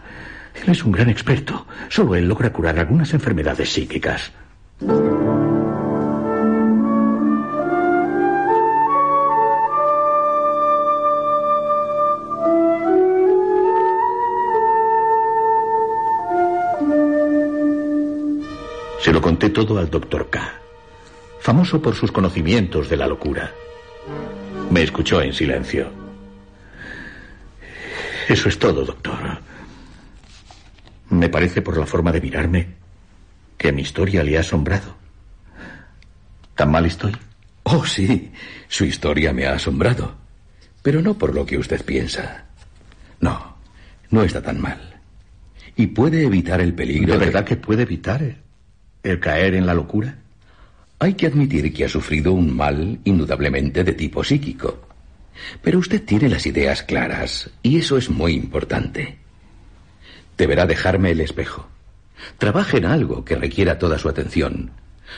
Él es un gran experto. Solo él logra curar algunas enfermedades psíquicas. Se lo conté todo al doctor K, famoso por sus conocimientos de la locura. Me escuchó en silencio. Eso es todo, doctor. Me parece por la forma de mirarme que mi historia le ha asombrado. ¿Tan mal estoy? Oh, sí, su historia me ha asombrado. Pero no por lo que usted piensa. No, no está tan mal. Y puede evitar el peligro. ¿De verdad que puede evitar el caer en la locura? Hay que admitir que ha sufrido un mal indudablemente de tipo psíquico. Pero usted tiene las ideas claras, y eso es muy importante. Deberá dejarme el espejo. Trabaje en algo que requiera toda su atención.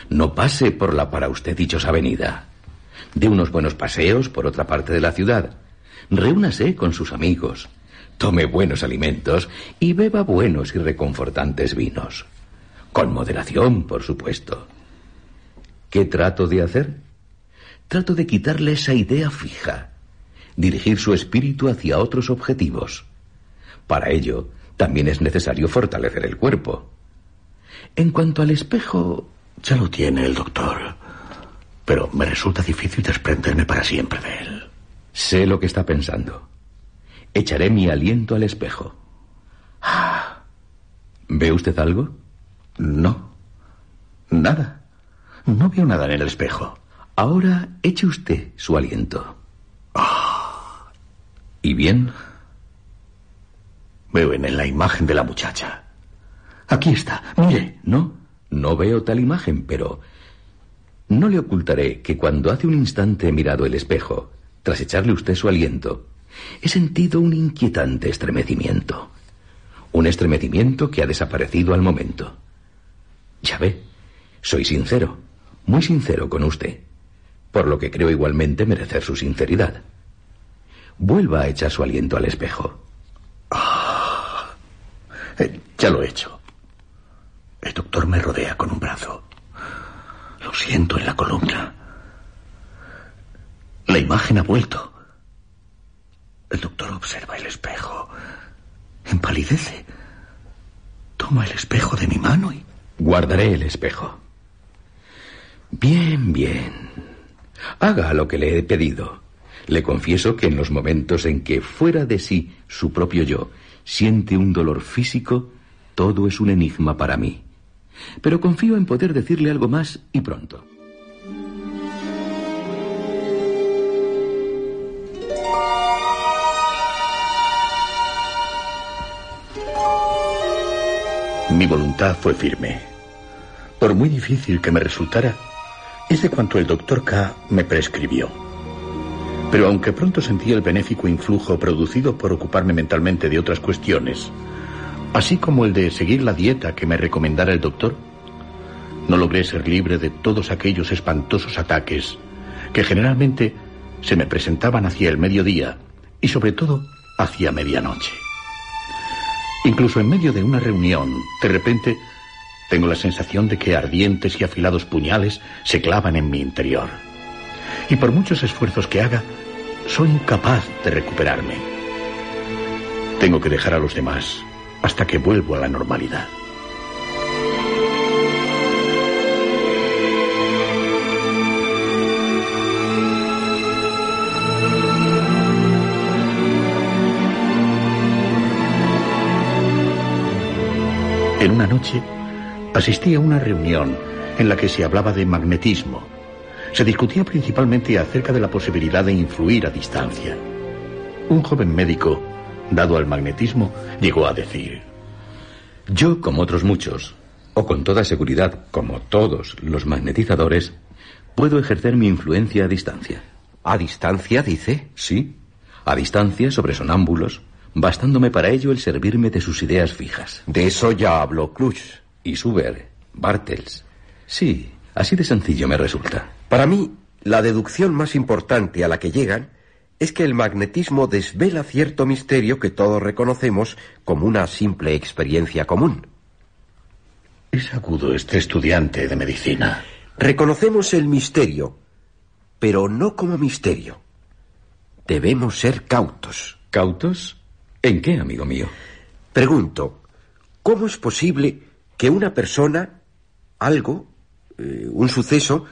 No pase por la para usted dichosa avenida. De unos buenos paseos por otra parte de la ciudad. Reúnase con sus amigos. Tome buenos alimentos y beba buenos y reconfortantes vinos. Con moderación, por supuesto. ¿Qué trato de hacer? Trato de quitarle esa idea fija, dirigir su espíritu hacia otros objetivos. Para ello, también es necesario fortalecer el cuerpo. En cuanto al espejo... Ya lo tiene el doctor, pero me resulta difícil desprenderme para siempre de él. Sé lo que está pensando. Echaré mi aliento al espejo. ¿Ve usted algo? No. Nada. No veo nada en el espejo. Ahora eche usted su aliento. ¿Y bien? Veo en la imagen de la muchacha. Aquí está, mire. No, no veo tal imagen, pero no le ocultaré que cuando hace un instante he mirado el espejo, tras echarle usted su aliento, he sentido un inquietante estremecimiento. Un estremecimiento que ha desaparecido al momento. Ya ve, soy sincero, muy sincero con usted, por lo que creo igualmente merecer su sinceridad. Vuelva a echar su aliento al espejo. Ah, eh, ya lo he hecho. El doctor me rodea con un brazo. Lo siento en la columna. La imagen ha vuelto. El doctor observa el espejo. Empalidece. Toma el espejo de mi mano y... Guardaré el espejo. Bien, bien. Haga lo que le he pedido. Le confieso que en los momentos en que fuera de sí su propio yo siente un dolor físico, todo es un enigma para mí. Pero confío en poder decirle algo más y pronto. Mi voluntad fue firme. Por muy difícil que me resultara, es de cuanto el doctor K me prescribió. Pero aunque pronto sentí el benéfico influjo producido por ocuparme mentalmente de otras cuestiones, así como el de seguir la dieta que me recomendara el doctor, no logré ser libre de todos aquellos espantosos ataques que generalmente se me presentaban hacia el mediodía y sobre todo hacia medianoche. Incluso en medio de una reunión, de repente, tengo la sensación de que ardientes y afilados puñales se clavan en mi interior. Y por muchos esfuerzos que haga, soy incapaz de recuperarme. Tengo que dejar a los demás hasta que vuelvo a la normalidad. En una noche asistí a una reunión en la que se hablaba de magnetismo. Se discutía principalmente acerca de la posibilidad de influir a distancia. Un joven médico, dado al magnetismo, llegó a decir... Yo, como otros muchos, o con toda seguridad, como todos los magnetizadores, puedo ejercer mi influencia a distancia. ¿A distancia, dice? Sí, a distancia sobre sonámbulos, bastándome para ello el servirme de sus ideas fijas. De eso ya habló Cluch. Y Suber, Bartels. Sí, así de sencillo me resulta. Para mí, la deducción más importante a la que llegan es que el magnetismo desvela cierto misterio que todos reconocemos como una simple experiencia común. Es agudo este estudiante de medicina. Reconocemos el misterio, pero no como misterio. Debemos ser cautos. ¿Cautos? ¿En qué, amigo mío? Pregunto, ¿cómo es posible que una persona, algo, eh, un suceso,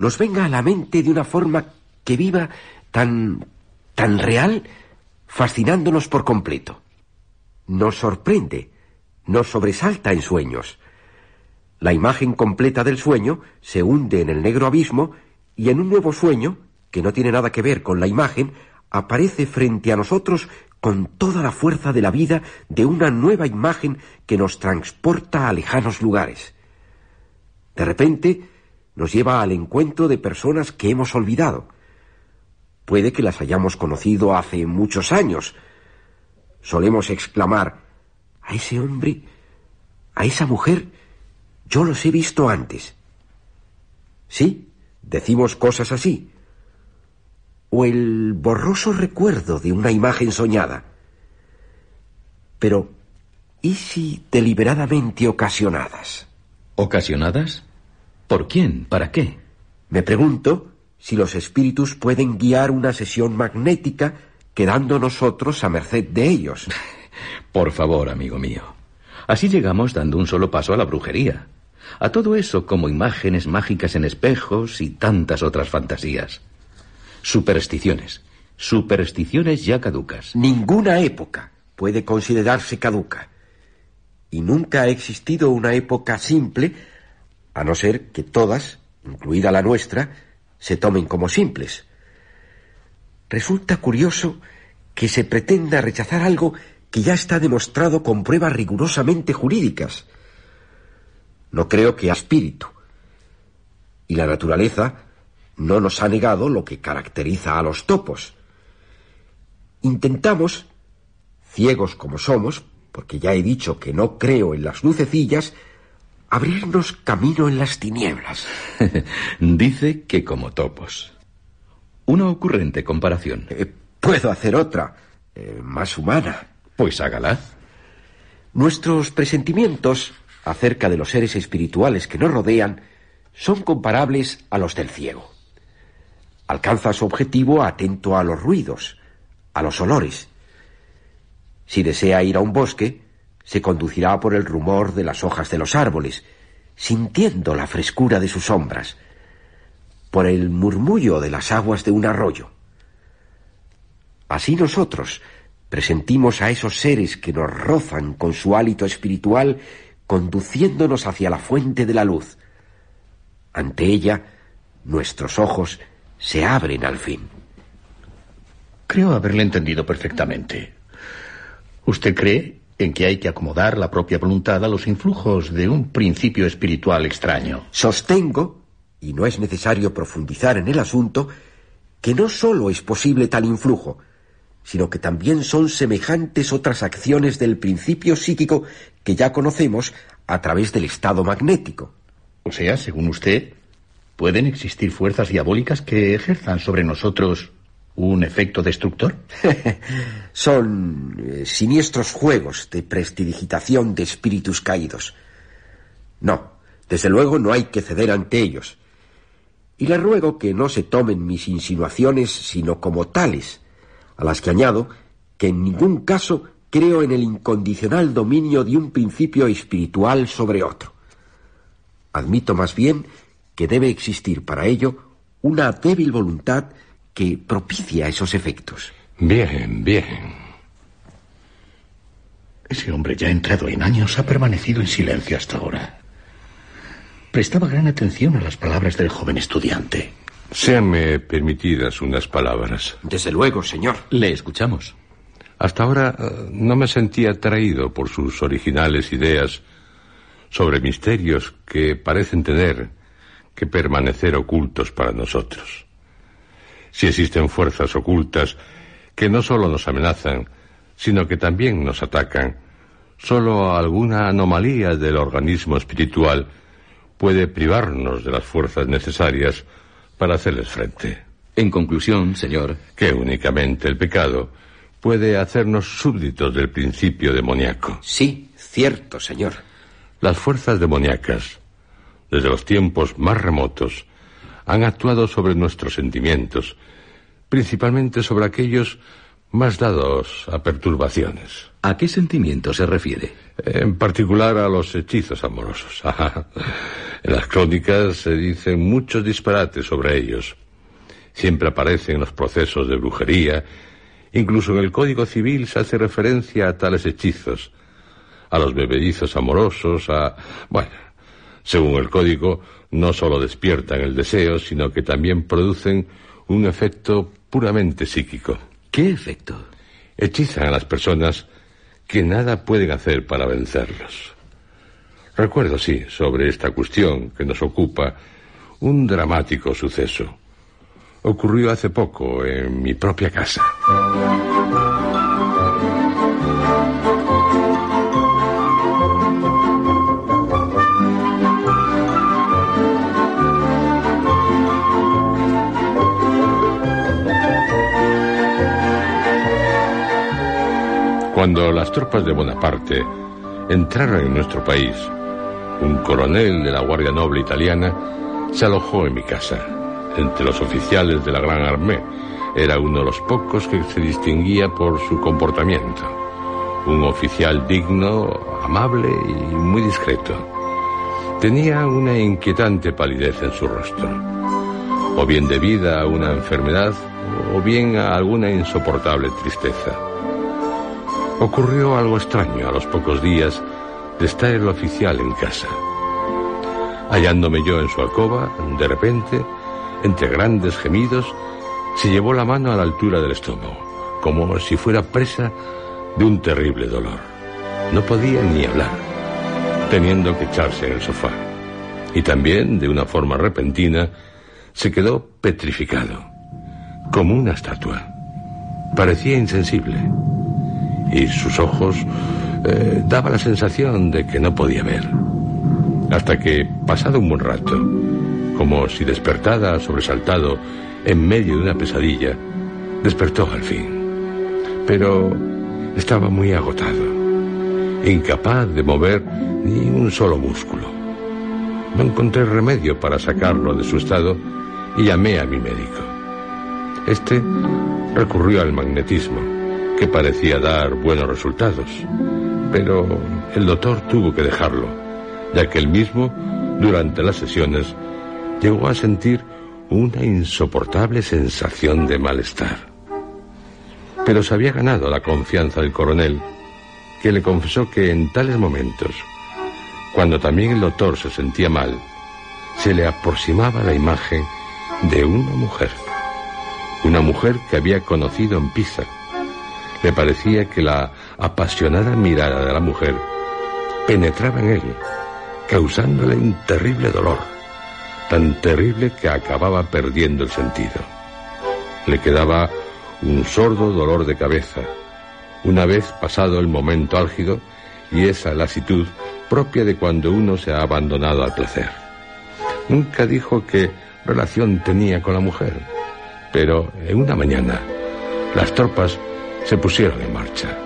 nos venga a la mente de una forma que viva tan, tan real, fascinándonos por completo? Nos sorprende, nos sobresalta en sueños. La imagen completa del sueño se hunde en el negro abismo y en un nuevo sueño, que no tiene nada que ver con la imagen, aparece frente a nosotros con toda la fuerza de la vida de una nueva imagen que nos transporta a lejanos lugares. De repente nos lleva al encuentro de personas que hemos olvidado. Puede que las hayamos conocido hace muchos años. Solemos exclamar, a ese hombre, a esa mujer, yo los he visto antes. Sí, decimos cosas así o el borroso recuerdo de una imagen soñada. Pero, ¿y si deliberadamente ocasionadas? ¿Ocasionadas? ¿Por quién? ¿Para qué? Me pregunto si los espíritus pueden guiar una sesión magnética quedando nosotros a merced de ellos. Por favor, amigo mío. Así llegamos dando un solo paso a la brujería. A todo eso como imágenes mágicas en espejos y tantas otras fantasías. Supersticiones. Supersticiones ya caducas. Ninguna época puede considerarse caduca. Y nunca ha existido una época simple, a no ser que todas, incluida la nuestra, se tomen como simples. Resulta curioso que se pretenda rechazar algo que ya está demostrado con pruebas rigurosamente jurídicas. No creo que a espíritu. Y la naturaleza no nos ha negado lo que caracteriza a los topos. Intentamos, ciegos como somos, porque ya he dicho que no creo en las lucecillas, abrirnos camino en las tinieblas. Dice que como topos. Una ocurrente comparación. Eh, puedo hacer otra, eh, más humana. Pues hágala. Nuestros presentimientos acerca de los seres espirituales que nos rodean son comparables a los del ciego. Alcanza su objetivo atento a los ruidos, a los olores. Si desea ir a un bosque, se conducirá por el rumor de las hojas de los árboles, sintiendo la frescura de sus sombras, por el murmullo de las aguas de un arroyo. Así nosotros presentimos a esos seres que nos rozan con su hálito espiritual, conduciéndonos hacia la fuente de la luz. Ante ella, nuestros ojos se abren al fin. Creo haberle entendido perfectamente. Usted cree en que hay que acomodar la propia voluntad a los influjos de un principio espiritual extraño. Sostengo, y no es necesario profundizar en el asunto, que no sólo es posible tal influjo, sino que también son semejantes otras acciones del principio psíquico que ya conocemos a través del estado magnético. O sea, según usted, pueden existir fuerzas diabólicas que ejerzan sobre nosotros un efecto destructor. son eh, siniestros juegos de prestidigitación de espíritus caídos. No, desde luego no hay que ceder ante ellos. Y le ruego que no se tomen mis insinuaciones sino como tales, a las que añado que en ningún caso creo en el incondicional dominio de un principio espiritual sobre otro. Admito más bien que debe existir para ello una débil voluntad que propicia esos efectos. Bien, bien. Ese hombre ya entrado en años ha permanecido en silencio hasta ahora. Prestaba gran atención a las palabras del joven estudiante. Seanme permitidas unas palabras. Desde luego, señor. Le escuchamos. Hasta ahora eh, no me sentía atraído por sus originales ideas sobre misterios que parecen tener que permanecer ocultos para nosotros. Si existen fuerzas ocultas que no solo nos amenazan, sino que también nos atacan, solo alguna anomalía del organismo espiritual puede privarnos de las fuerzas necesarias para hacerles frente. En conclusión, señor. Que únicamente el pecado puede hacernos súbditos del principio demoníaco. Sí, cierto, señor. Las fuerzas demoníacas, desde los tiempos más remotos, han actuado sobre nuestros sentimientos, principalmente sobre aquellos más dados a perturbaciones. ¿A qué sentimiento se refiere? En particular a los hechizos amorosos. en las crónicas se dicen muchos disparates sobre ellos. Siempre aparecen los procesos de brujería. Incluso en el Código Civil se hace referencia a tales hechizos. A los bebedizos amorosos, a... Bueno, según el Código, no solo despiertan el deseo, sino que también producen un efecto puramente psíquico. ¿Qué efecto? Hechizan a las personas que nada pueden hacer para vencerlos. Recuerdo, sí, sobre esta cuestión que nos ocupa, un dramático suceso. Ocurrió hace poco en mi propia casa. Cuando las tropas de Bonaparte entraron en nuestro país, un coronel de la Guardia Noble italiana se alojó en mi casa. Entre los oficiales de la Gran Armée era uno de los pocos que se distinguía por su comportamiento. Un oficial digno, amable y muy discreto. Tenía una inquietante palidez en su rostro, o bien debida a una enfermedad o bien a alguna insoportable tristeza. Ocurrió algo extraño a los pocos días de estar el oficial en casa. Hallándome yo en su alcoba, de repente, entre grandes gemidos, se llevó la mano a la altura del estómago, como si fuera presa de un terrible dolor. No podía ni hablar, teniendo que echarse en el sofá. Y también, de una forma repentina, se quedó petrificado, como una estatua. Parecía insensible y sus ojos eh, daba la sensación de que no podía ver. Hasta que, pasado un buen rato, como si despertada sobresaltado en medio de una pesadilla, despertó al fin. Pero estaba muy agotado, incapaz de mover ni un solo músculo. No encontré remedio para sacarlo de su estado y llamé a mi médico. Este recurrió al magnetismo que parecía dar buenos resultados. Pero el doctor tuvo que dejarlo, ya que él mismo, durante las sesiones, llegó a sentir una insoportable sensación de malestar. Pero se había ganado la confianza del coronel, que le confesó que en tales momentos, cuando también el doctor se sentía mal, se le aproximaba la imagen de una mujer, una mujer que había conocido en Pisa Le parecía que la apasionada mirada de la mujer penetraba en él, causándole un terrible dolor, tan terrible que acababa perdiendo el sentido. Le quedaba un sordo dolor de cabeza, una vez pasado el momento álgido y esa lasitud propia de cuando uno se ha abandonado al placer. Nunca dijo qué relación tenía con la mujer, pero en una mañana las tropas se pusieron en marcha.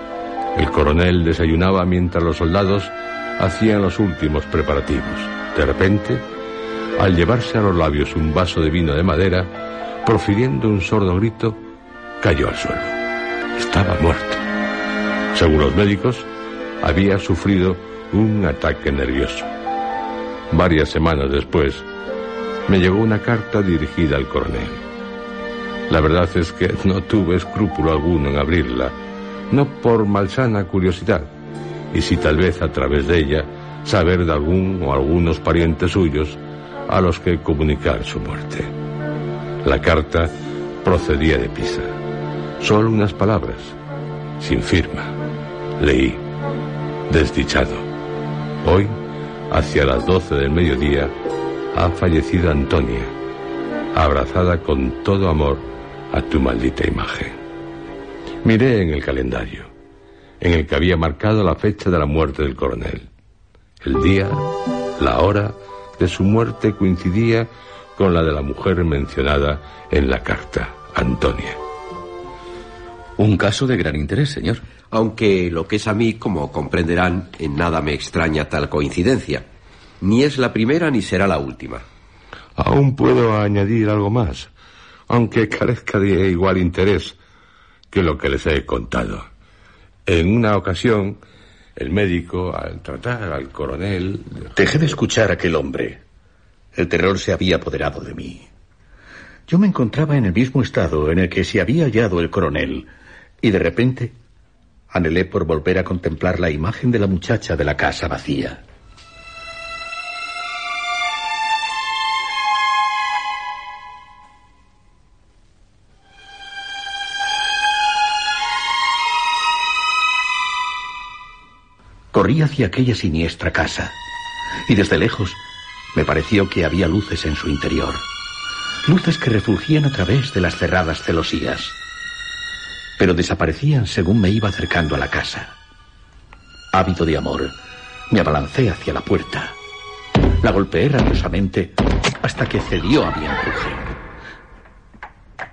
El coronel desayunaba mientras los soldados hacían los últimos preparativos. De repente, al llevarse a los labios un vaso de vino de madera, profiriendo un sordo grito, cayó al suelo. Estaba muerto. Según los médicos, había sufrido un ataque nervioso. Varias semanas después, me llegó una carta dirigida al coronel. La verdad es que no tuve escrúpulo alguno en abrirla, no por malsana curiosidad, y si tal vez a través de ella saber de algún o algunos parientes suyos a los que comunicar su muerte. La carta procedía de Pisa. Solo unas palabras, sin firma. Leí, desdichado. Hoy, hacia las doce del mediodía, ha fallecido Antonia, abrazada con todo amor a tu maldita imagen. Miré en el calendario, en el que había marcado la fecha de la muerte del coronel. El día, la hora de su muerte coincidía con la de la mujer mencionada en la carta, Antonia. Un caso de gran interés, señor. Aunque lo que es a mí, como comprenderán, en nada me extraña tal coincidencia. Ni es la primera ni será la última. Aún puedo añadir algo más, aunque carezca de igual interés que lo que les he contado. En una ocasión, el médico, al tratar al coronel... Dejé de escuchar a aquel hombre. El terror se había apoderado de mí. Yo me encontraba en el mismo estado en el que se había hallado el coronel, y de repente anhelé por volver a contemplar la imagen de la muchacha de la casa vacía. Corrí hacia aquella siniestra casa y desde lejos me pareció que había luces en su interior. Luces que refulgían a través de las cerradas celosías. Pero desaparecían según me iba acercando a la casa. Ávido de amor, me abalancé hacia la puerta. La golpeé rabiosamente hasta que cedió a mi empuje.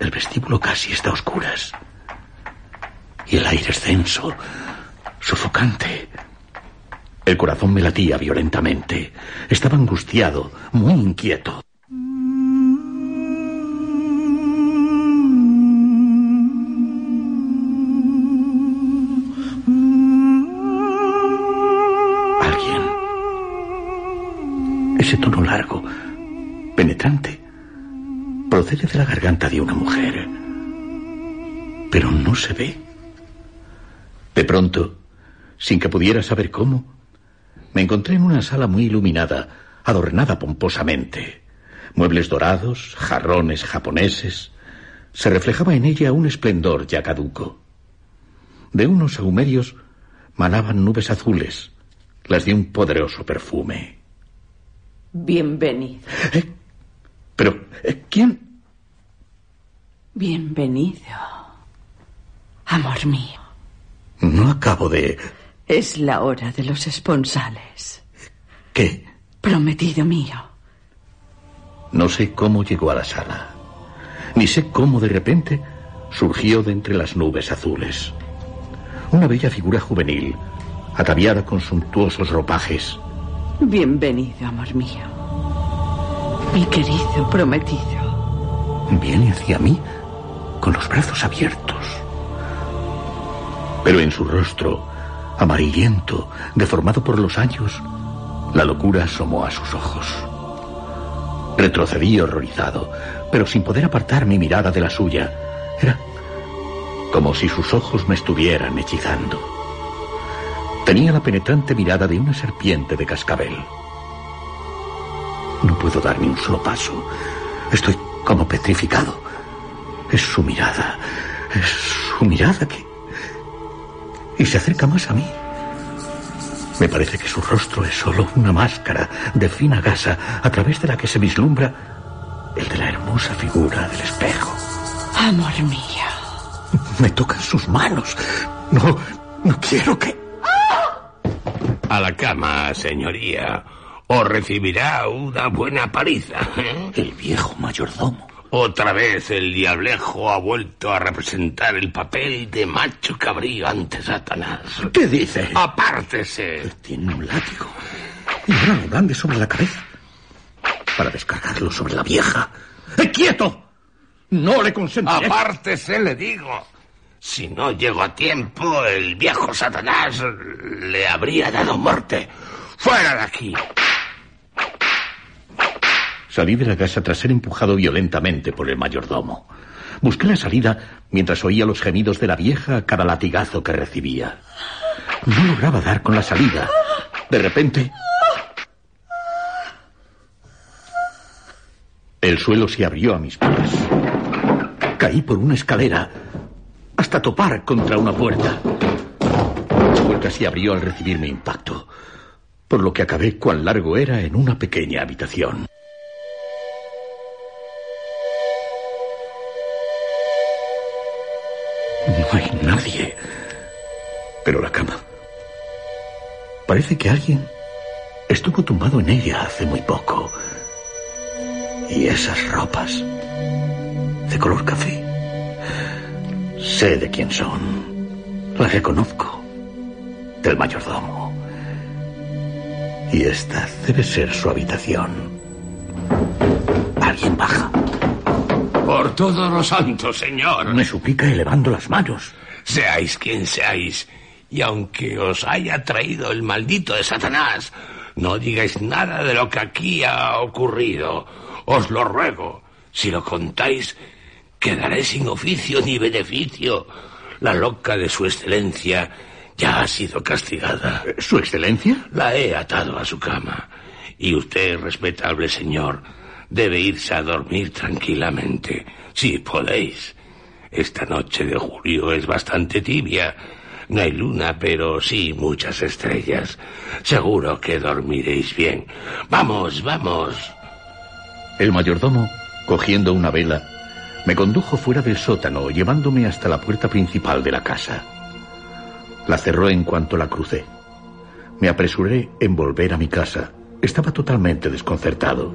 El vestíbulo casi está a oscuras. Y el aire es denso, sofocante. El corazón me latía violentamente. Estaba angustiado, muy inquieto. Alguien. Ese tono largo, penetrante, procede de la garganta de una mujer. Pero no se ve. De pronto, sin que pudiera saber cómo, me encontré en una sala muy iluminada, adornada pomposamente. Muebles dorados, jarrones japoneses. Se reflejaba en ella un esplendor ya caduco. De unos saumerios manaban nubes azules, las de un poderoso perfume. Bienvenido. ¿Eh? Pero, ¿eh, ¿quién? Bienvenido. Amor mío. No acabo de... Es la hora de los esponsales. ¿Qué? Prometido mío. No sé cómo llegó a la sala. Ni sé cómo de repente surgió de entre las nubes azules. Una bella figura juvenil, ataviada con suntuosos ropajes. Bienvenido, amor mío. Mi querido prometido. Viene hacia mí con los brazos abiertos. Pero en su rostro amarillento, deformado por los años, la locura asomó a sus ojos. Retrocedí horrorizado, pero sin poder apartar mi mirada de la suya. Era como si sus ojos me estuvieran hechizando. Tenía la penetrante mirada de una serpiente de cascabel. No puedo dar ni un solo paso. Estoy como petrificado. Es su mirada. Es su mirada que y se acerca más a mí. Me parece que su rostro es solo una máscara de fina gasa a través de la que se vislumbra el de la hermosa figura del espejo. Amor mío. Me tocan sus manos. No, no quiero que... A la cama, señoría, o recibirá una buena paliza. ¿eh? El viejo mayordomo. Otra vez el diablejo ha vuelto a representar el papel de macho cabrío ante Satanás. ¿Qué dice? ¡Apártese! Tiene un látigo. Y ahora lo grande sobre la cabeza. Para descargarlo sobre la vieja. ¡Eh, ¡Quieto! No le consentiré. ¡Apártese, le digo! Si no llego a tiempo, el viejo Satanás le habría dado muerte. ¡Fuera de aquí! Salí de la casa tras ser empujado violentamente por el mayordomo. Busqué la salida mientras oía los gemidos de la vieja a cada latigazo que recibía. No lograba dar con la salida. De repente... El suelo se abrió a mis pies. Caí por una escalera hasta topar contra una puerta. La puerta se abrió al recibir mi impacto, por lo que acabé cuán largo era en una pequeña habitación. Hay nadie. Pero la cama. Parece que alguien estuvo tumbado en ella hace muy poco. Y esas ropas. De color café. Sé de quién son. Las reconozco. Del mayordomo. Y esta debe ser su habitación. Alguien baja. Por todos los santos, señor. Me suplica elevando las manos. Seáis quien seáis, y aunque os haya traído el maldito de Satanás, no digáis nada de lo que aquí ha ocurrido. Os lo ruego. Si lo contáis, quedaré sin oficio ni beneficio. La loca de su excelencia ya ha sido castigada. ¿Su excelencia? La he atado a su cama. Y usted, respetable señor, debe irse a dormir tranquilamente, si podéis. Esta noche de julio es bastante tibia. No hay luna, pero sí muchas estrellas. Seguro que dormiréis bien. Vamos, vamos. El mayordomo, cogiendo una vela, me condujo fuera del sótano, llevándome hasta la puerta principal de la casa. La cerró en cuanto la crucé. Me apresuré en volver a mi casa. Estaba totalmente desconcertado.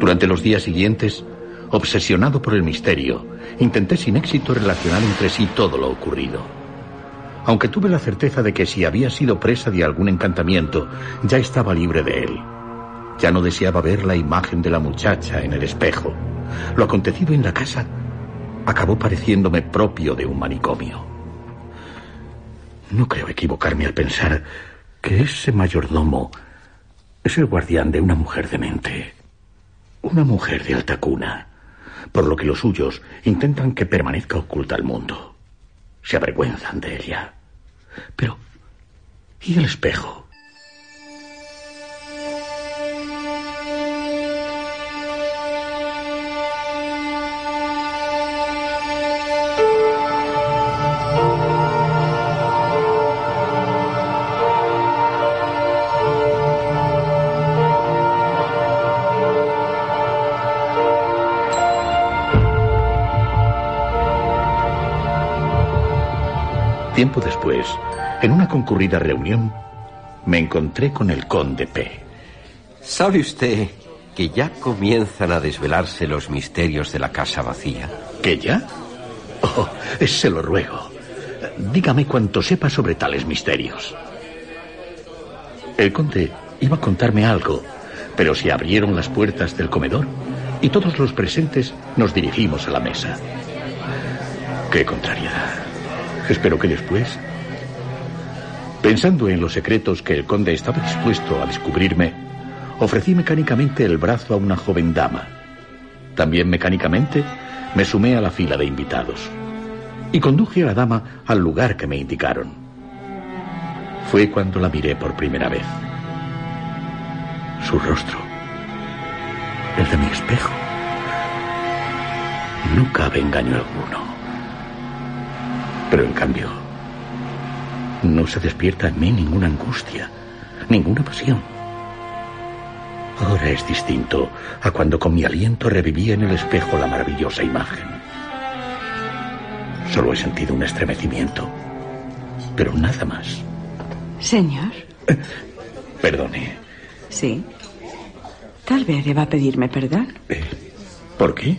Durante los días siguientes, obsesionado por el misterio, intenté sin éxito relacionar entre sí todo lo ocurrido. Aunque tuve la certeza de que si había sido presa de algún encantamiento, ya estaba libre de él. Ya no deseaba ver la imagen de la muchacha en el espejo. Lo acontecido en la casa acabó pareciéndome propio de un manicomio. No creo equivocarme al pensar que ese mayordomo es el guardián de una mujer demente. Una mujer de alta cuna, por lo que los suyos intentan que permanezca oculta al mundo. Se avergüenzan de ella. Pero, ¿y el espejo? Tiempo después, en una concurrida reunión, me encontré con el conde P. ¿Sabe usted que ya comienzan a desvelarse los misterios de la casa vacía? ¿Que ya? Oh, se lo ruego. Dígame cuanto sepa sobre tales misterios. El conde iba a contarme algo, pero se abrieron las puertas del comedor y todos los presentes nos dirigimos a la mesa. Qué contrariedad. Espero que después. Pensando en los secretos que el conde estaba dispuesto a descubrirme, ofrecí mecánicamente el brazo a una joven dama. También mecánicamente me sumé a la fila de invitados. y conduje a la dama al lugar que me indicaron. Fue cuando la miré por primera vez. Su rostro, el de mi espejo, no cabe engaño alguno. Pero en cambio, no se despierta en mí ninguna angustia, ninguna pasión. Ahora es distinto a cuando con mi aliento revivía en el espejo la maravillosa imagen. Solo he sentido un estremecimiento, pero nada más. Señor. Perdone. Sí. Tal vez deba pedirme perdón. Eh, ¿Por qué?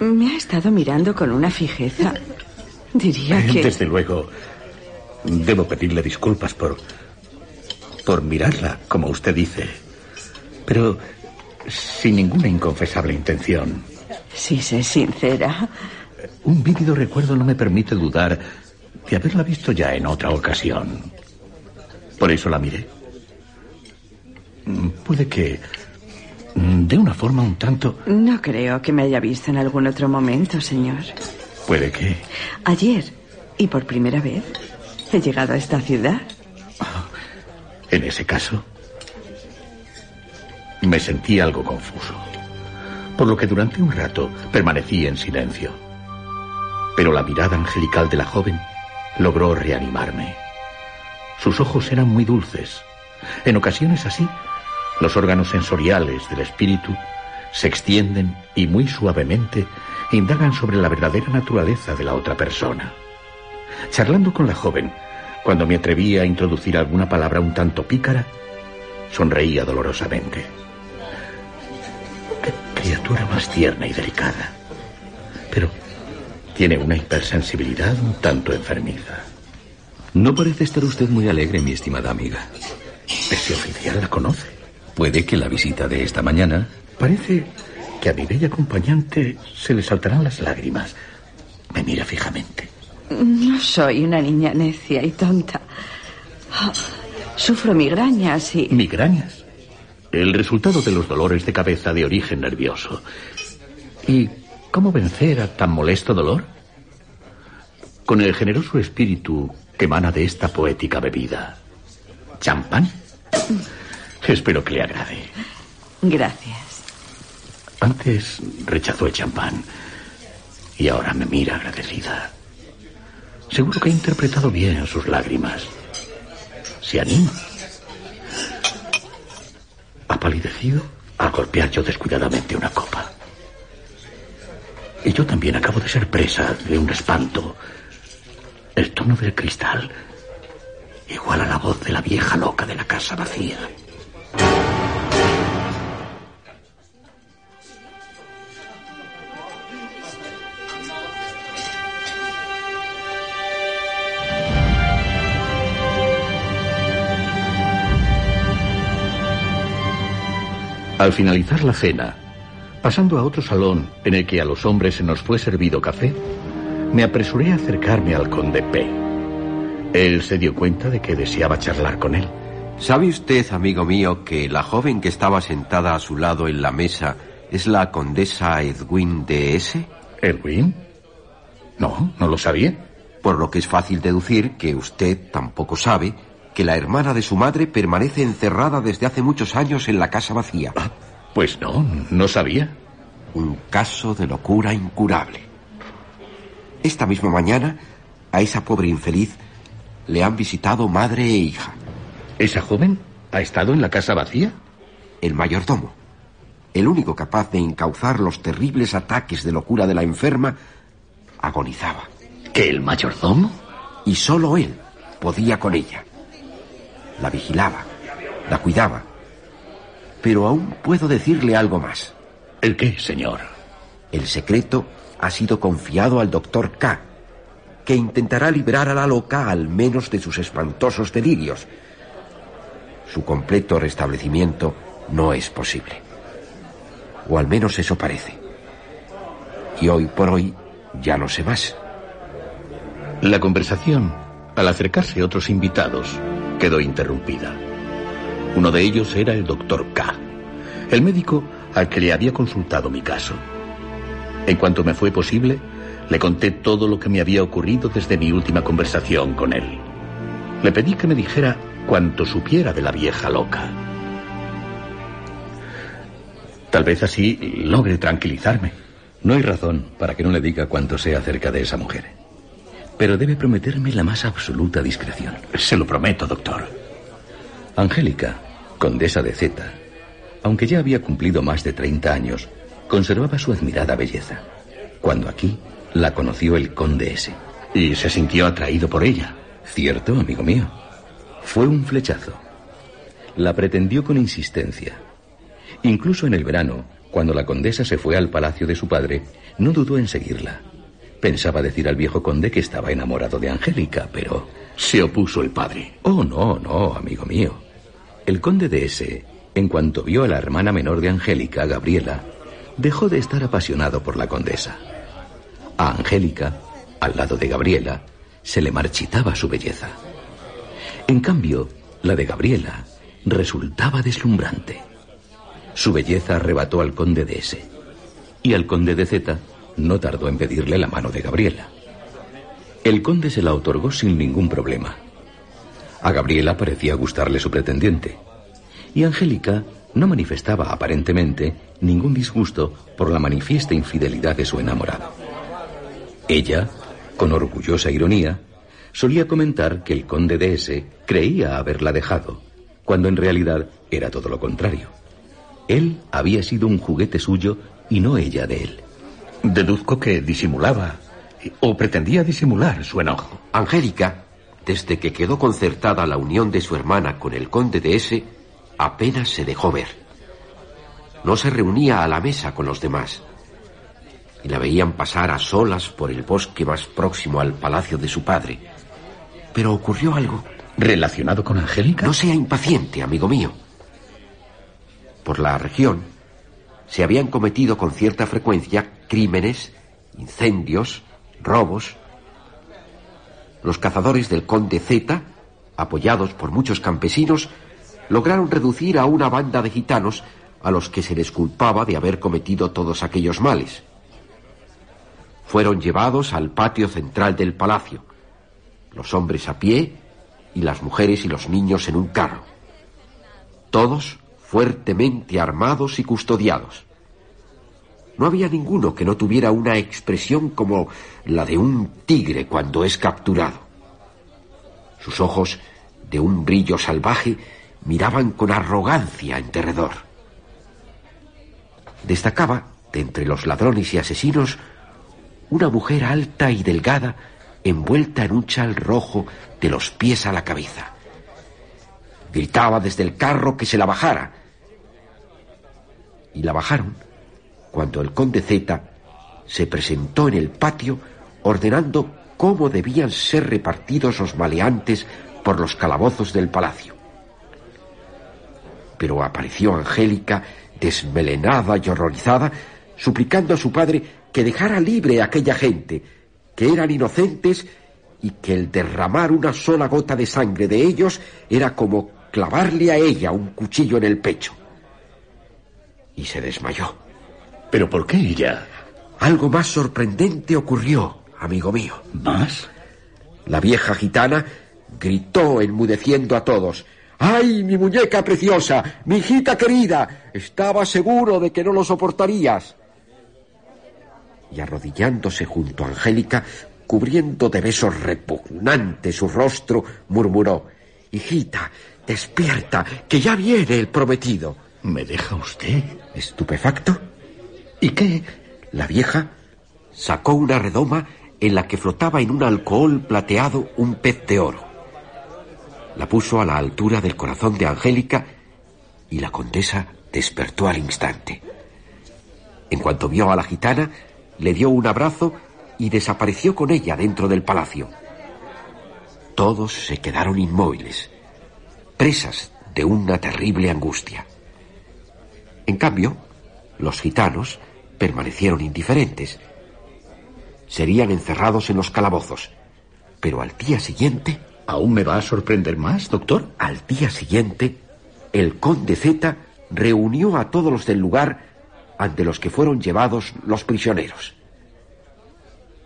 Me ha estado mirando con una fijeza. Diría que... Desde luego, debo pedirle disculpas por. por mirarla, como usted dice. Pero sin ninguna inconfesable intención. Si sé sincera, Un vívido recuerdo no me permite dudar de haberla visto ya en otra ocasión. Por eso la miré. Puede que. de una forma un tanto. no creo que me haya visto en algún otro momento, señor. Puede que. Ayer, y por primera vez, he llegado a esta ciudad. En ese caso, me sentí algo confuso, por lo que durante un rato permanecí en silencio. Pero la mirada angelical de la joven logró reanimarme. Sus ojos eran muy dulces. En ocasiones así, los órganos sensoriales del espíritu se extienden y muy suavemente indagan sobre la verdadera naturaleza de la otra persona. Charlando con la joven, cuando me atreví a introducir alguna palabra un tanto pícara, sonreía dolorosamente. Qué criatura más tierna y delicada. Pero tiene una hipersensibilidad un tanto enfermiza. No parece estar usted muy alegre, mi estimada amiga. Ese oficial la conoce. Puede que la visita de esta mañana Parece que a mi bella acompañante se le saltarán las lágrimas. Me mira fijamente. No soy una niña necia y tonta. Ah, Sufro migrañas y... Migrañas. El resultado de los dolores de cabeza de origen nervioso. ¿Y cómo vencer a tan molesto dolor? Con el generoso espíritu que emana de esta poética bebida. ¿Champán? Espero que le agrade. Gracias. Antes rechazó el champán y ahora me mira agradecida. Seguro que ha interpretado bien sus lágrimas. Se anima. Ha palidecido al golpear yo descuidadamente una copa. Y yo también acabo de ser presa de un espanto. El tono del cristal igual a la voz de la vieja loca de la casa vacía. Al finalizar la cena, pasando a otro salón en el que a los hombres se nos fue servido café, me apresuré a acercarme al conde P. Él se dio cuenta de que deseaba charlar con él. ¿Sabe usted, amigo mío, que la joven que estaba sentada a su lado en la mesa es la condesa Edwin de S? ¿Edwin? No, no lo sabía. Por lo que es fácil deducir que usted tampoco sabe que la hermana de su madre permanece encerrada desde hace muchos años en la casa vacía. Pues no, no sabía. Un caso de locura incurable. Esta misma mañana, a esa pobre infeliz le han visitado madre e hija. ¿Esa joven ha estado en la casa vacía? El mayordomo, el único capaz de encauzar los terribles ataques de locura de la enferma, agonizaba. ¿Que el mayordomo? Y solo él podía con ella. La vigilaba, la cuidaba. Pero aún puedo decirle algo más. ¿El qué, señor? El secreto ha sido confiado al doctor K, que intentará liberar a la loca al menos de sus espantosos delirios. Su completo restablecimiento no es posible. O al menos eso parece. Y hoy por hoy ya no sé más. La conversación, al acercarse otros invitados, quedó interrumpida. Uno de ellos era el doctor K, el médico al que le había consultado mi caso. En cuanto me fue posible, Le conté todo lo que me había ocurrido desde mi última conversación con él. Le pedí que me dijera cuanto supiera de la vieja loca. Tal vez así logre tranquilizarme. No hay razón para que no le diga cuanto sea acerca de esa mujer. Pero debe prometerme la más absoluta discreción. Se lo prometo, doctor. Angélica, condesa de Z, aunque ya había cumplido más de 30 años, conservaba su admirada belleza. Cuando aquí la conoció el conde S. Y se sintió atraído por ella. Cierto, amigo mío. Fue un flechazo. La pretendió con insistencia. Incluso en el verano, cuando la condesa se fue al palacio de su padre, no dudó en seguirla. Pensaba decir al viejo conde que estaba enamorado de Angélica, pero... Se opuso el padre. Oh, no, no, amigo mío. El conde de S, en cuanto vio a la hermana menor de Angélica, Gabriela, dejó de estar apasionado por la condesa. A Angélica, al lado de Gabriela, se le marchitaba su belleza. En cambio, la de Gabriela resultaba deslumbrante. Su belleza arrebató al conde de S. Y al conde de Z no tardó en pedirle la mano de Gabriela. El conde se la otorgó sin ningún problema. A Gabriela parecía gustarle su pretendiente. Y Angélica no manifestaba aparentemente ningún disgusto por la manifiesta infidelidad de su enamorado. Ella, con orgullosa ironía, solía comentar que el conde de S creía haberla dejado, cuando en realidad era todo lo contrario. Él había sido un juguete suyo y no ella de él. Deduzco que disimulaba o pretendía disimular su enojo. Angélica, desde que quedó concertada la unión de su hermana con el conde de S, apenas se dejó ver. No se reunía a la mesa con los demás. Y la veían pasar a solas por el bosque más próximo al palacio de su padre. Pero ocurrió algo. ¿Relacionado con Angélica? No sea impaciente, amigo mío. Por la región se habían cometido con cierta frecuencia crímenes, incendios, robos. Los cazadores del conde Z, apoyados por muchos campesinos, lograron reducir a una banda de gitanos a los que se les culpaba de haber cometido todos aquellos males. Fueron llevados al patio central del palacio, los hombres a pie y las mujeres y los niños en un carro. Todos fuertemente armados y custodiados. No había ninguno que no tuviera una expresión como la de un tigre cuando es capturado. Sus ojos, de un brillo salvaje, miraban con arrogancia en derredor. Destacaba, de entre los ladrones y asesinos, una mujer alta y delgada, envuelta en un chal rojo de los pies a la cabeza. Gritaba desde el carro que se la bajara. Y la bajaron cuando el conde Z se presentó en el patio ordenando cómo debían ser repartidos los maleantes por los calabozos del palacio. Pero apareció Angélica, desmelenada y horrorizada, suplicando a su padre que dejara libre a aquella gente, que eran inocentes y que el derramar una sola gota de sangre de ellos era como clavarle a ella un cuchillo en el pecho. Y se desmayó. ¿Pero por qué ella? Algo más sorprendente ocurrió, amigo mío. ¿Más? La vieja gitana gritó enmudeciendo a todos. ¡Ay, mi muñeca preciosa! ¡Mi hijita querida! Estaba seguro de que no lo soportarías. Y arrodillándose junto a Angélica, cubriendo de besos repugnantes su rostro, murmuró Hijita, despierta, que ya viene el prometido. ¿Me deja usted? ¿Estupefacto? ¿Y qué? La vieja sacó una redoma en la que flotaba en un alcohol plateado un pez de oro. La puso a la altura del corazón de Angélica y la condesa despertó al instante. En cuanto vio a la gitana, le dio un abrazo y desapareció con ella dentro del palacio. Todos se quedaron inmóviles, presas de una terrible angustia. En cambio, los gitanos permanecieron indiferentes. Serían encerrados en los calabozos. Pero al día siguiente... ¿Aún me va a sorprender más, doctor? Al día siguiente, el conde Z reunió a todos los del lugar ante los que fueron llevados los prisioneros.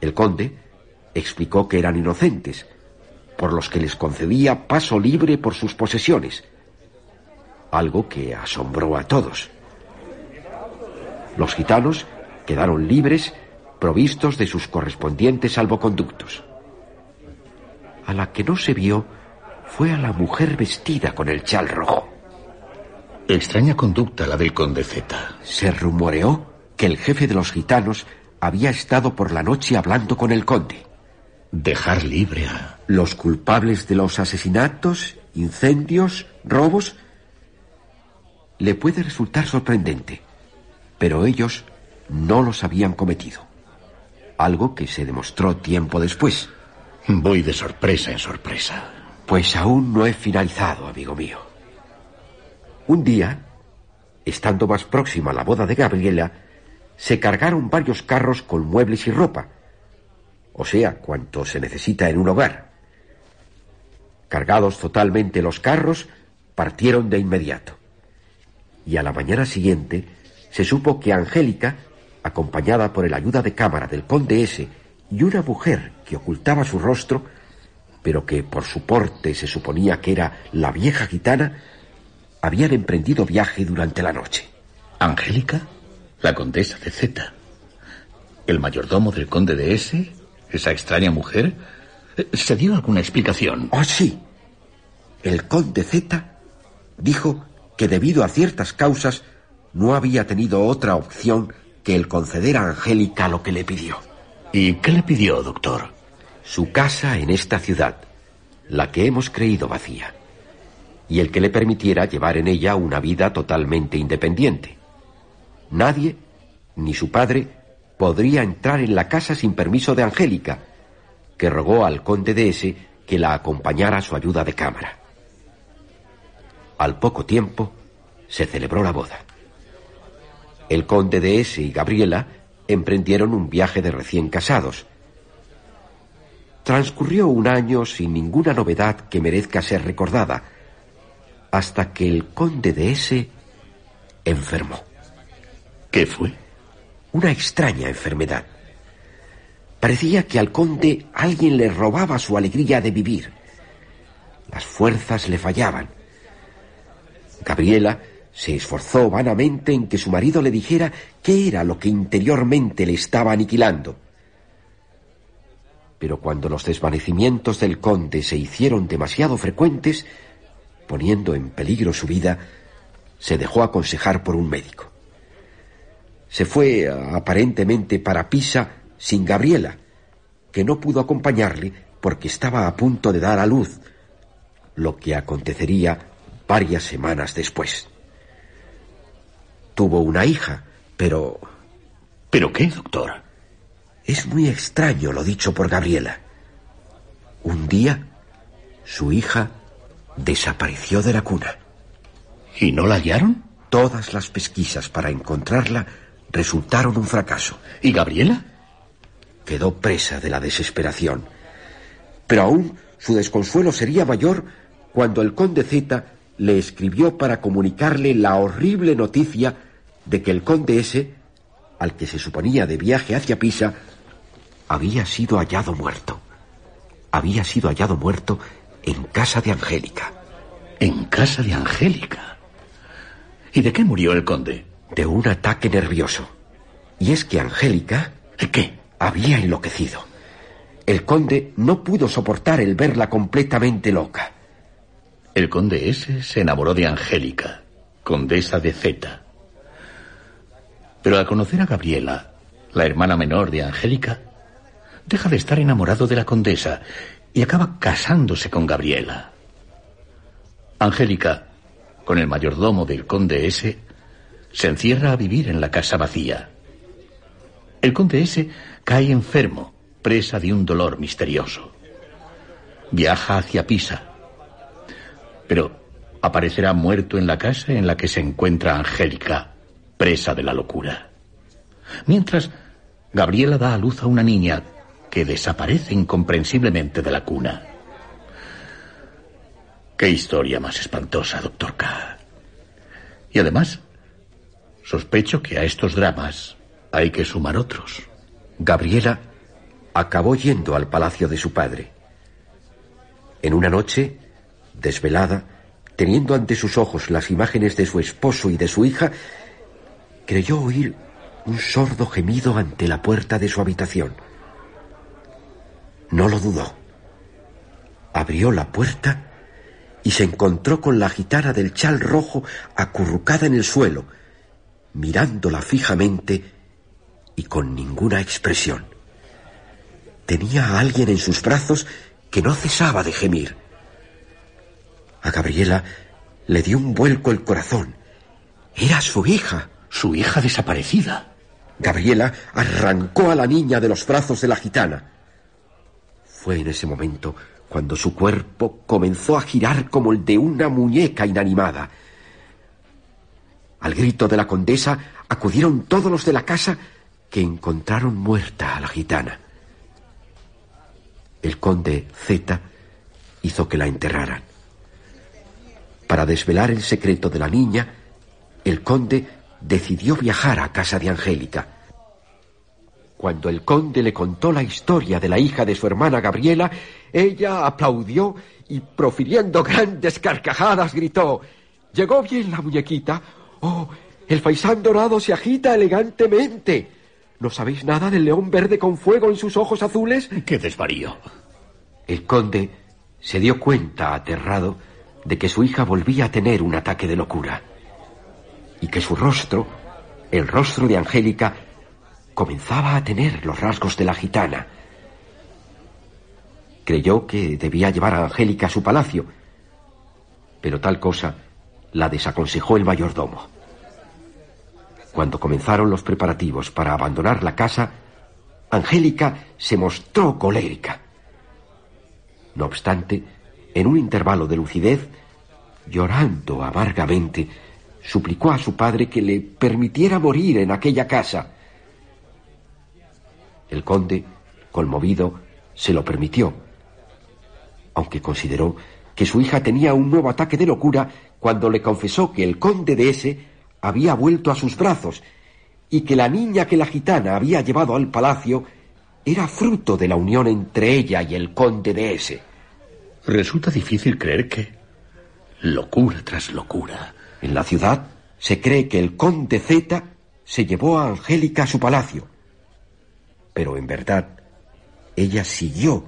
El conde explicó que eran inocentes, por los que les concedía paso libre por sus posesiones, algo que asombró a todos. Los gitanos quedaron libres, provistos de sus correspondientes salvoconductos. A la que no se vio fue a la mujer vestida con el chal rojo. Extraña conducta la del conde Z. Se rumoreó que el jefe de los gitanos había estado por la noche hablando con el conde. Dejar libre a... Los culpables de los asesinatos, incendios, robos... Le puede resultar sorprendente, pero ellos no los habían cometido. Algo que se demostró tiempo después. Voy de sorpresa en sorpresa. Pues aún no he finalizado, amigo mío. Un día, estando más próxima a la boda de Gabriela, se cargaron varios carros con muebles y ropa, o sea, cuanto se necesita en un hogar. Cargados totalmente los carros, partieron de inmediato. Y a la mañana siguiente se supo que Angélica, acompañada por el ayuda de cámara del conde S y una mujer que ocultaba su rostro, pero que por su porte se suponía que era la vieja gitana, habían emprendido viaje durante la noche. ¿Angélica? La condesa de Z. ¿El mayordomo del conde de S? ¿Esa extraña mujer? ¿Se dio alguna explicación? Oh, sí. El conde Z dijo que debido a ciertas causas no había tenido otra opción que el conceder a Angélica lo que le pidió. ¿Y qué le pidió, doctor? Su casa en esta ciudad, la que hemos creído vacía, y el que le permitiera llevar en ella una vida totalmente independiente. Nadie, ni su padre, podría entrar en la casa sin permiso de Angélica, que rogó al conde de S que la acompañara a su ayuda de cámara. Al poco tiempo se celebró la boda. El conde de S y Gabriela emprendieron un viaje de recién casados. Transcurrió un año sin ninguna novedad que merezca ser recordada, hasta que el conde de S enfermó. ¿Qué fue? Una extraña enfermedad. Parecía que al conde alguien le robaba su alegría de vivir. Las fuerzas le fallaban. Gabriela se esforzó vanamente en que su marido le dijera qué era lo que interiormente le estaba aniquilando. Pero cuando los desvanecimientos del conde se hicieron demasiado frecuentes, poniendo en peligro su vida, se dejó aconsejar por un médico. Se fue aparentemente para Pisa sin Gabriela, que no pudo acompañarle porque estaba a punto de dar a luz, lo que acontecería varias semanas después. Tuvo una hija, pero... ¿Pero qué, doctor? Es muy extraño lo dicho por Gabriela. Un día, su hija desapareció de la cuna. ¿Y no la hallaron? Todas las pesquisas para encontrarla resultaron un fracaso. ¿Y Gabriela? Quedó presa de la desesperación. Pero aún su desconsuelo sería mayor cuando el conde Z le escribió para comunicarle la horrible noticia de que el conde S, al que se suponía de viaje hacia Pisa, había sido hallado muerto. Había sido hallado muerto en casa de Angélica. ¿En casa de Angélica? ¿Y de qué murió el conde? De un ataque nervioso. Y es que Angélica... ¿Qué? Había enloquecido. El conde no pudo soportar el verla completamente loca. El conde S se enamoró de Angélica, condesa de Z. Pero al conocer a Gabriela, la hermana menor de Angélica, deja de estar enamorado de la condesa y acaba casándose con Gabriela. Angélica, con el mayordomo del conde S, se encierra a vivir en la casa vacía. El conde S cae enfermo, presa de un dolor misterioso. Viaja hacia Pisa, pero aparecerá muerto en la casa en la que se encuentra Angélica, presa de la locura. Mientras, Gabriela da a luz a una niña que desaparece incomprensiblemente de la cuna. Qué historia más espantosa, doctor K. Y además, sospecho que a estos dramas hay que sumar otros. Gabriela acabó yendo al palacio de su padre. En una noche, desvelada, teniendo ante sus ojos las imágenes de su esposo y de su hija, creyó oír un sordo gemido ante la puerta de su habitación. No lo dudó. Abrió la puerta y se encontró con la gitana del chal rojo acurrucada en el suelo, mirándola fijamente y con ninguna expresión. Tenía a alguien en sus brazos que no cesaba de gemir. A Gabriela le dio un vuelco el corazón. Era su hija. Su hija desaparecida. Gabriela arrancó a la niña de los brazos de la gitana. Fue en ese momento cuando su cuerpo comenzó a girar como el de una muñeca inanimada. Al grito de la condesa acudieron todos los de la casa que encontraron muerta a la gitana. El conde Z hizo que la enterraran. Para desvelar el secreto de la niña, el conde decidió viajar a casa de Angélica. Cuando el conde le contó la historia de la hija de su hermana Gabriela, ella aplaudió y profiriendo grandes carcajadas gritó ¿Llegó bien la muñequita? Oh, el faisán dorado se agita elegantemente. ¿No sabéis nada del león verde con fuego en sus ojos azules? ¡Qué desvarío! El conde se dio cuenta, aterrado, de que su hija volvía a tener un ataque de locura y que su rostro, el rostro de Angélica, comenzaba a tener los rasgos de la gitana. Creyó que debía llevar a Angélica a su palacio, pero tal cosa la desaconsejó el mayordomo. Cuando comenzaron los preparativos para abandonar la casa, Angélica se mostró colérica. No obstante, en un intervalo de lucidez, llorando amargamente, suplicó a su padre que le permitiera morir en aquella casa. El conde, conmovido, se lo permitió, aunque consideró que su hija tenía un nuevo ataque de locura cuando le confesó que el conde de ese había vuelto a sus brazos y que la niña que la gitana había llevado al palacio era fruto de la unión entre ella y el conde de ese. Resulta difícil creer que locura tras locura. En la ciudad se cree que el conde Z se llevó a Angélica a su palacio. Pero en verdad, ella siguió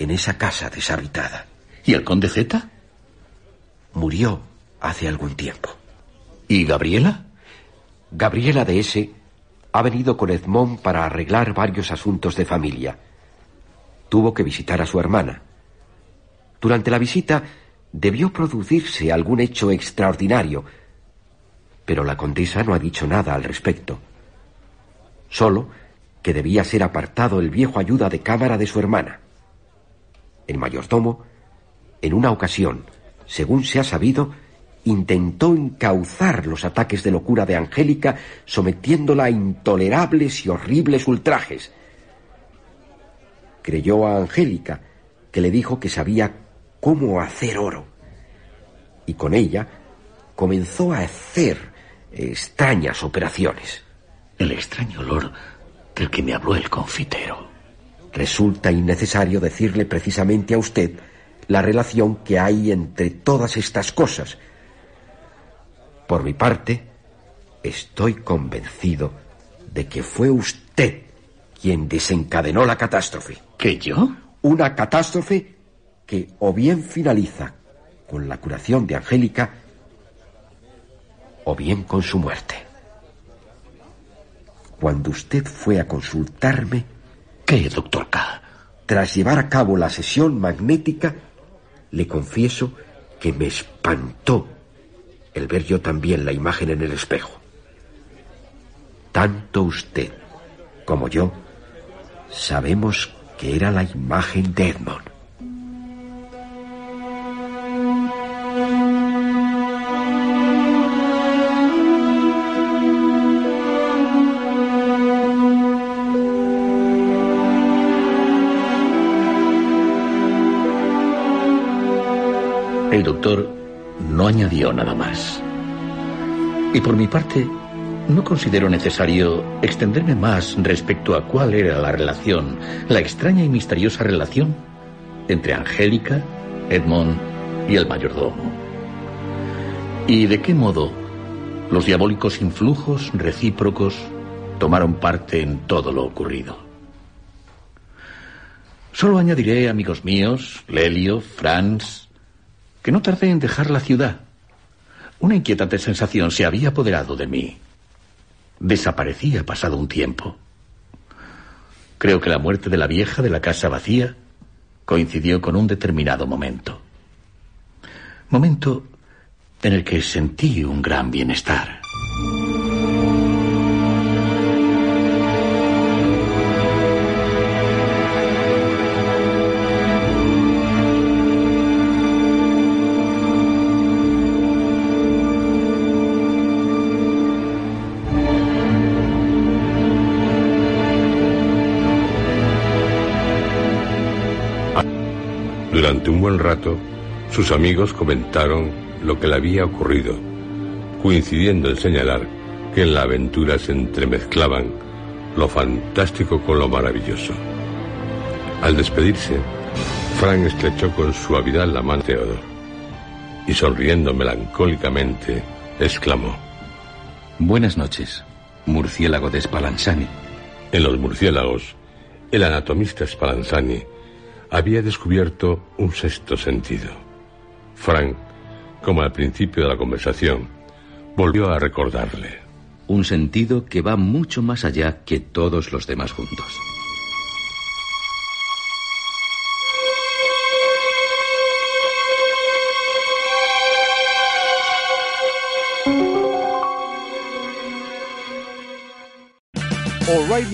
en esa casa deshabitada. ¿Y el conde Z? Murió hace algún tiempo. ¿Y Gabriela? Gabriela de S. ha venido con Edmond para arreglar varios asuntos de familia. Tuvo que visitar a su hermana. Durante la visita debió producirse algún hecho extraordinario, pero la condesa no ha dicho nada al respecto. Solo que debía ser apartado el viejo ayuda de cámara de su hermana. El mayordomo, en una ocasión, según se ha sabido, intentó encauzar los ataques de locura de Angélica sometiéndola a intolerables y horribles ultrajes. Creyó a Angélica, que le dijo que sabía cómo hacer oro. Y con ella comenzó a hacer extrañas operaciones. El extraño olor del que me habló el confitero. Resulta innecesario decirle precisamente a usted la relación que hay entre todas estas cosas, por mi parte, estoy convencido de que fue usted quien desencadenó la catástrofe. ¿Que yo? Una catástrofe que o bien finaliza con la curación de Angélica o bien con su muerte. Cuando usted fue a consultarme... ¿Qué, doctor K? Tras llevar a cabo la sesión magnética, le confieso que me espantó el ver yo también la imagen en el espejo. Tanto usted como yo sabemos que era la imagen de Edmond. El doctor no añadió nada más. Y por mi parte, no considero necesario extenderme más respecto a cuál era la relación, la extraña y misteriosa relación entre Angélica, Edmond y el mayordomo. Y de qué modo los diabólicos influjos recíprocos tomaron parte en todo lo ocurrido. Solo añadiré, amigos míos, Lelio, Franz, que no tardé en dejar la ciudad. Una inquietante sensación se había apoderado de mí. Desaparecía pasado un tiempo. Creo que la muerte de la vieja de la casa vacía coincidió con un determinado momento. Momento en el que sentí un gran bienestar. Durante un buen rato, sus amigos comentaron lo que le había ocurrido, coincidiendo en señalar que en la aventura se entremezclaban lo fantástico con lo maravilloso. Al despedirse, Frank estrechó con suavidad la mano de Theodore y sonriendo melancólicamente exclamó: Buenas noches, murciélago de Spallanzani. En los murciélagos, el anatomista Spallanzani había descubierto un sexto sentido. Frank, como al principio de la conversación, volvió a recordarle. Un sentido que va mucho más allá que todos los demás juntos.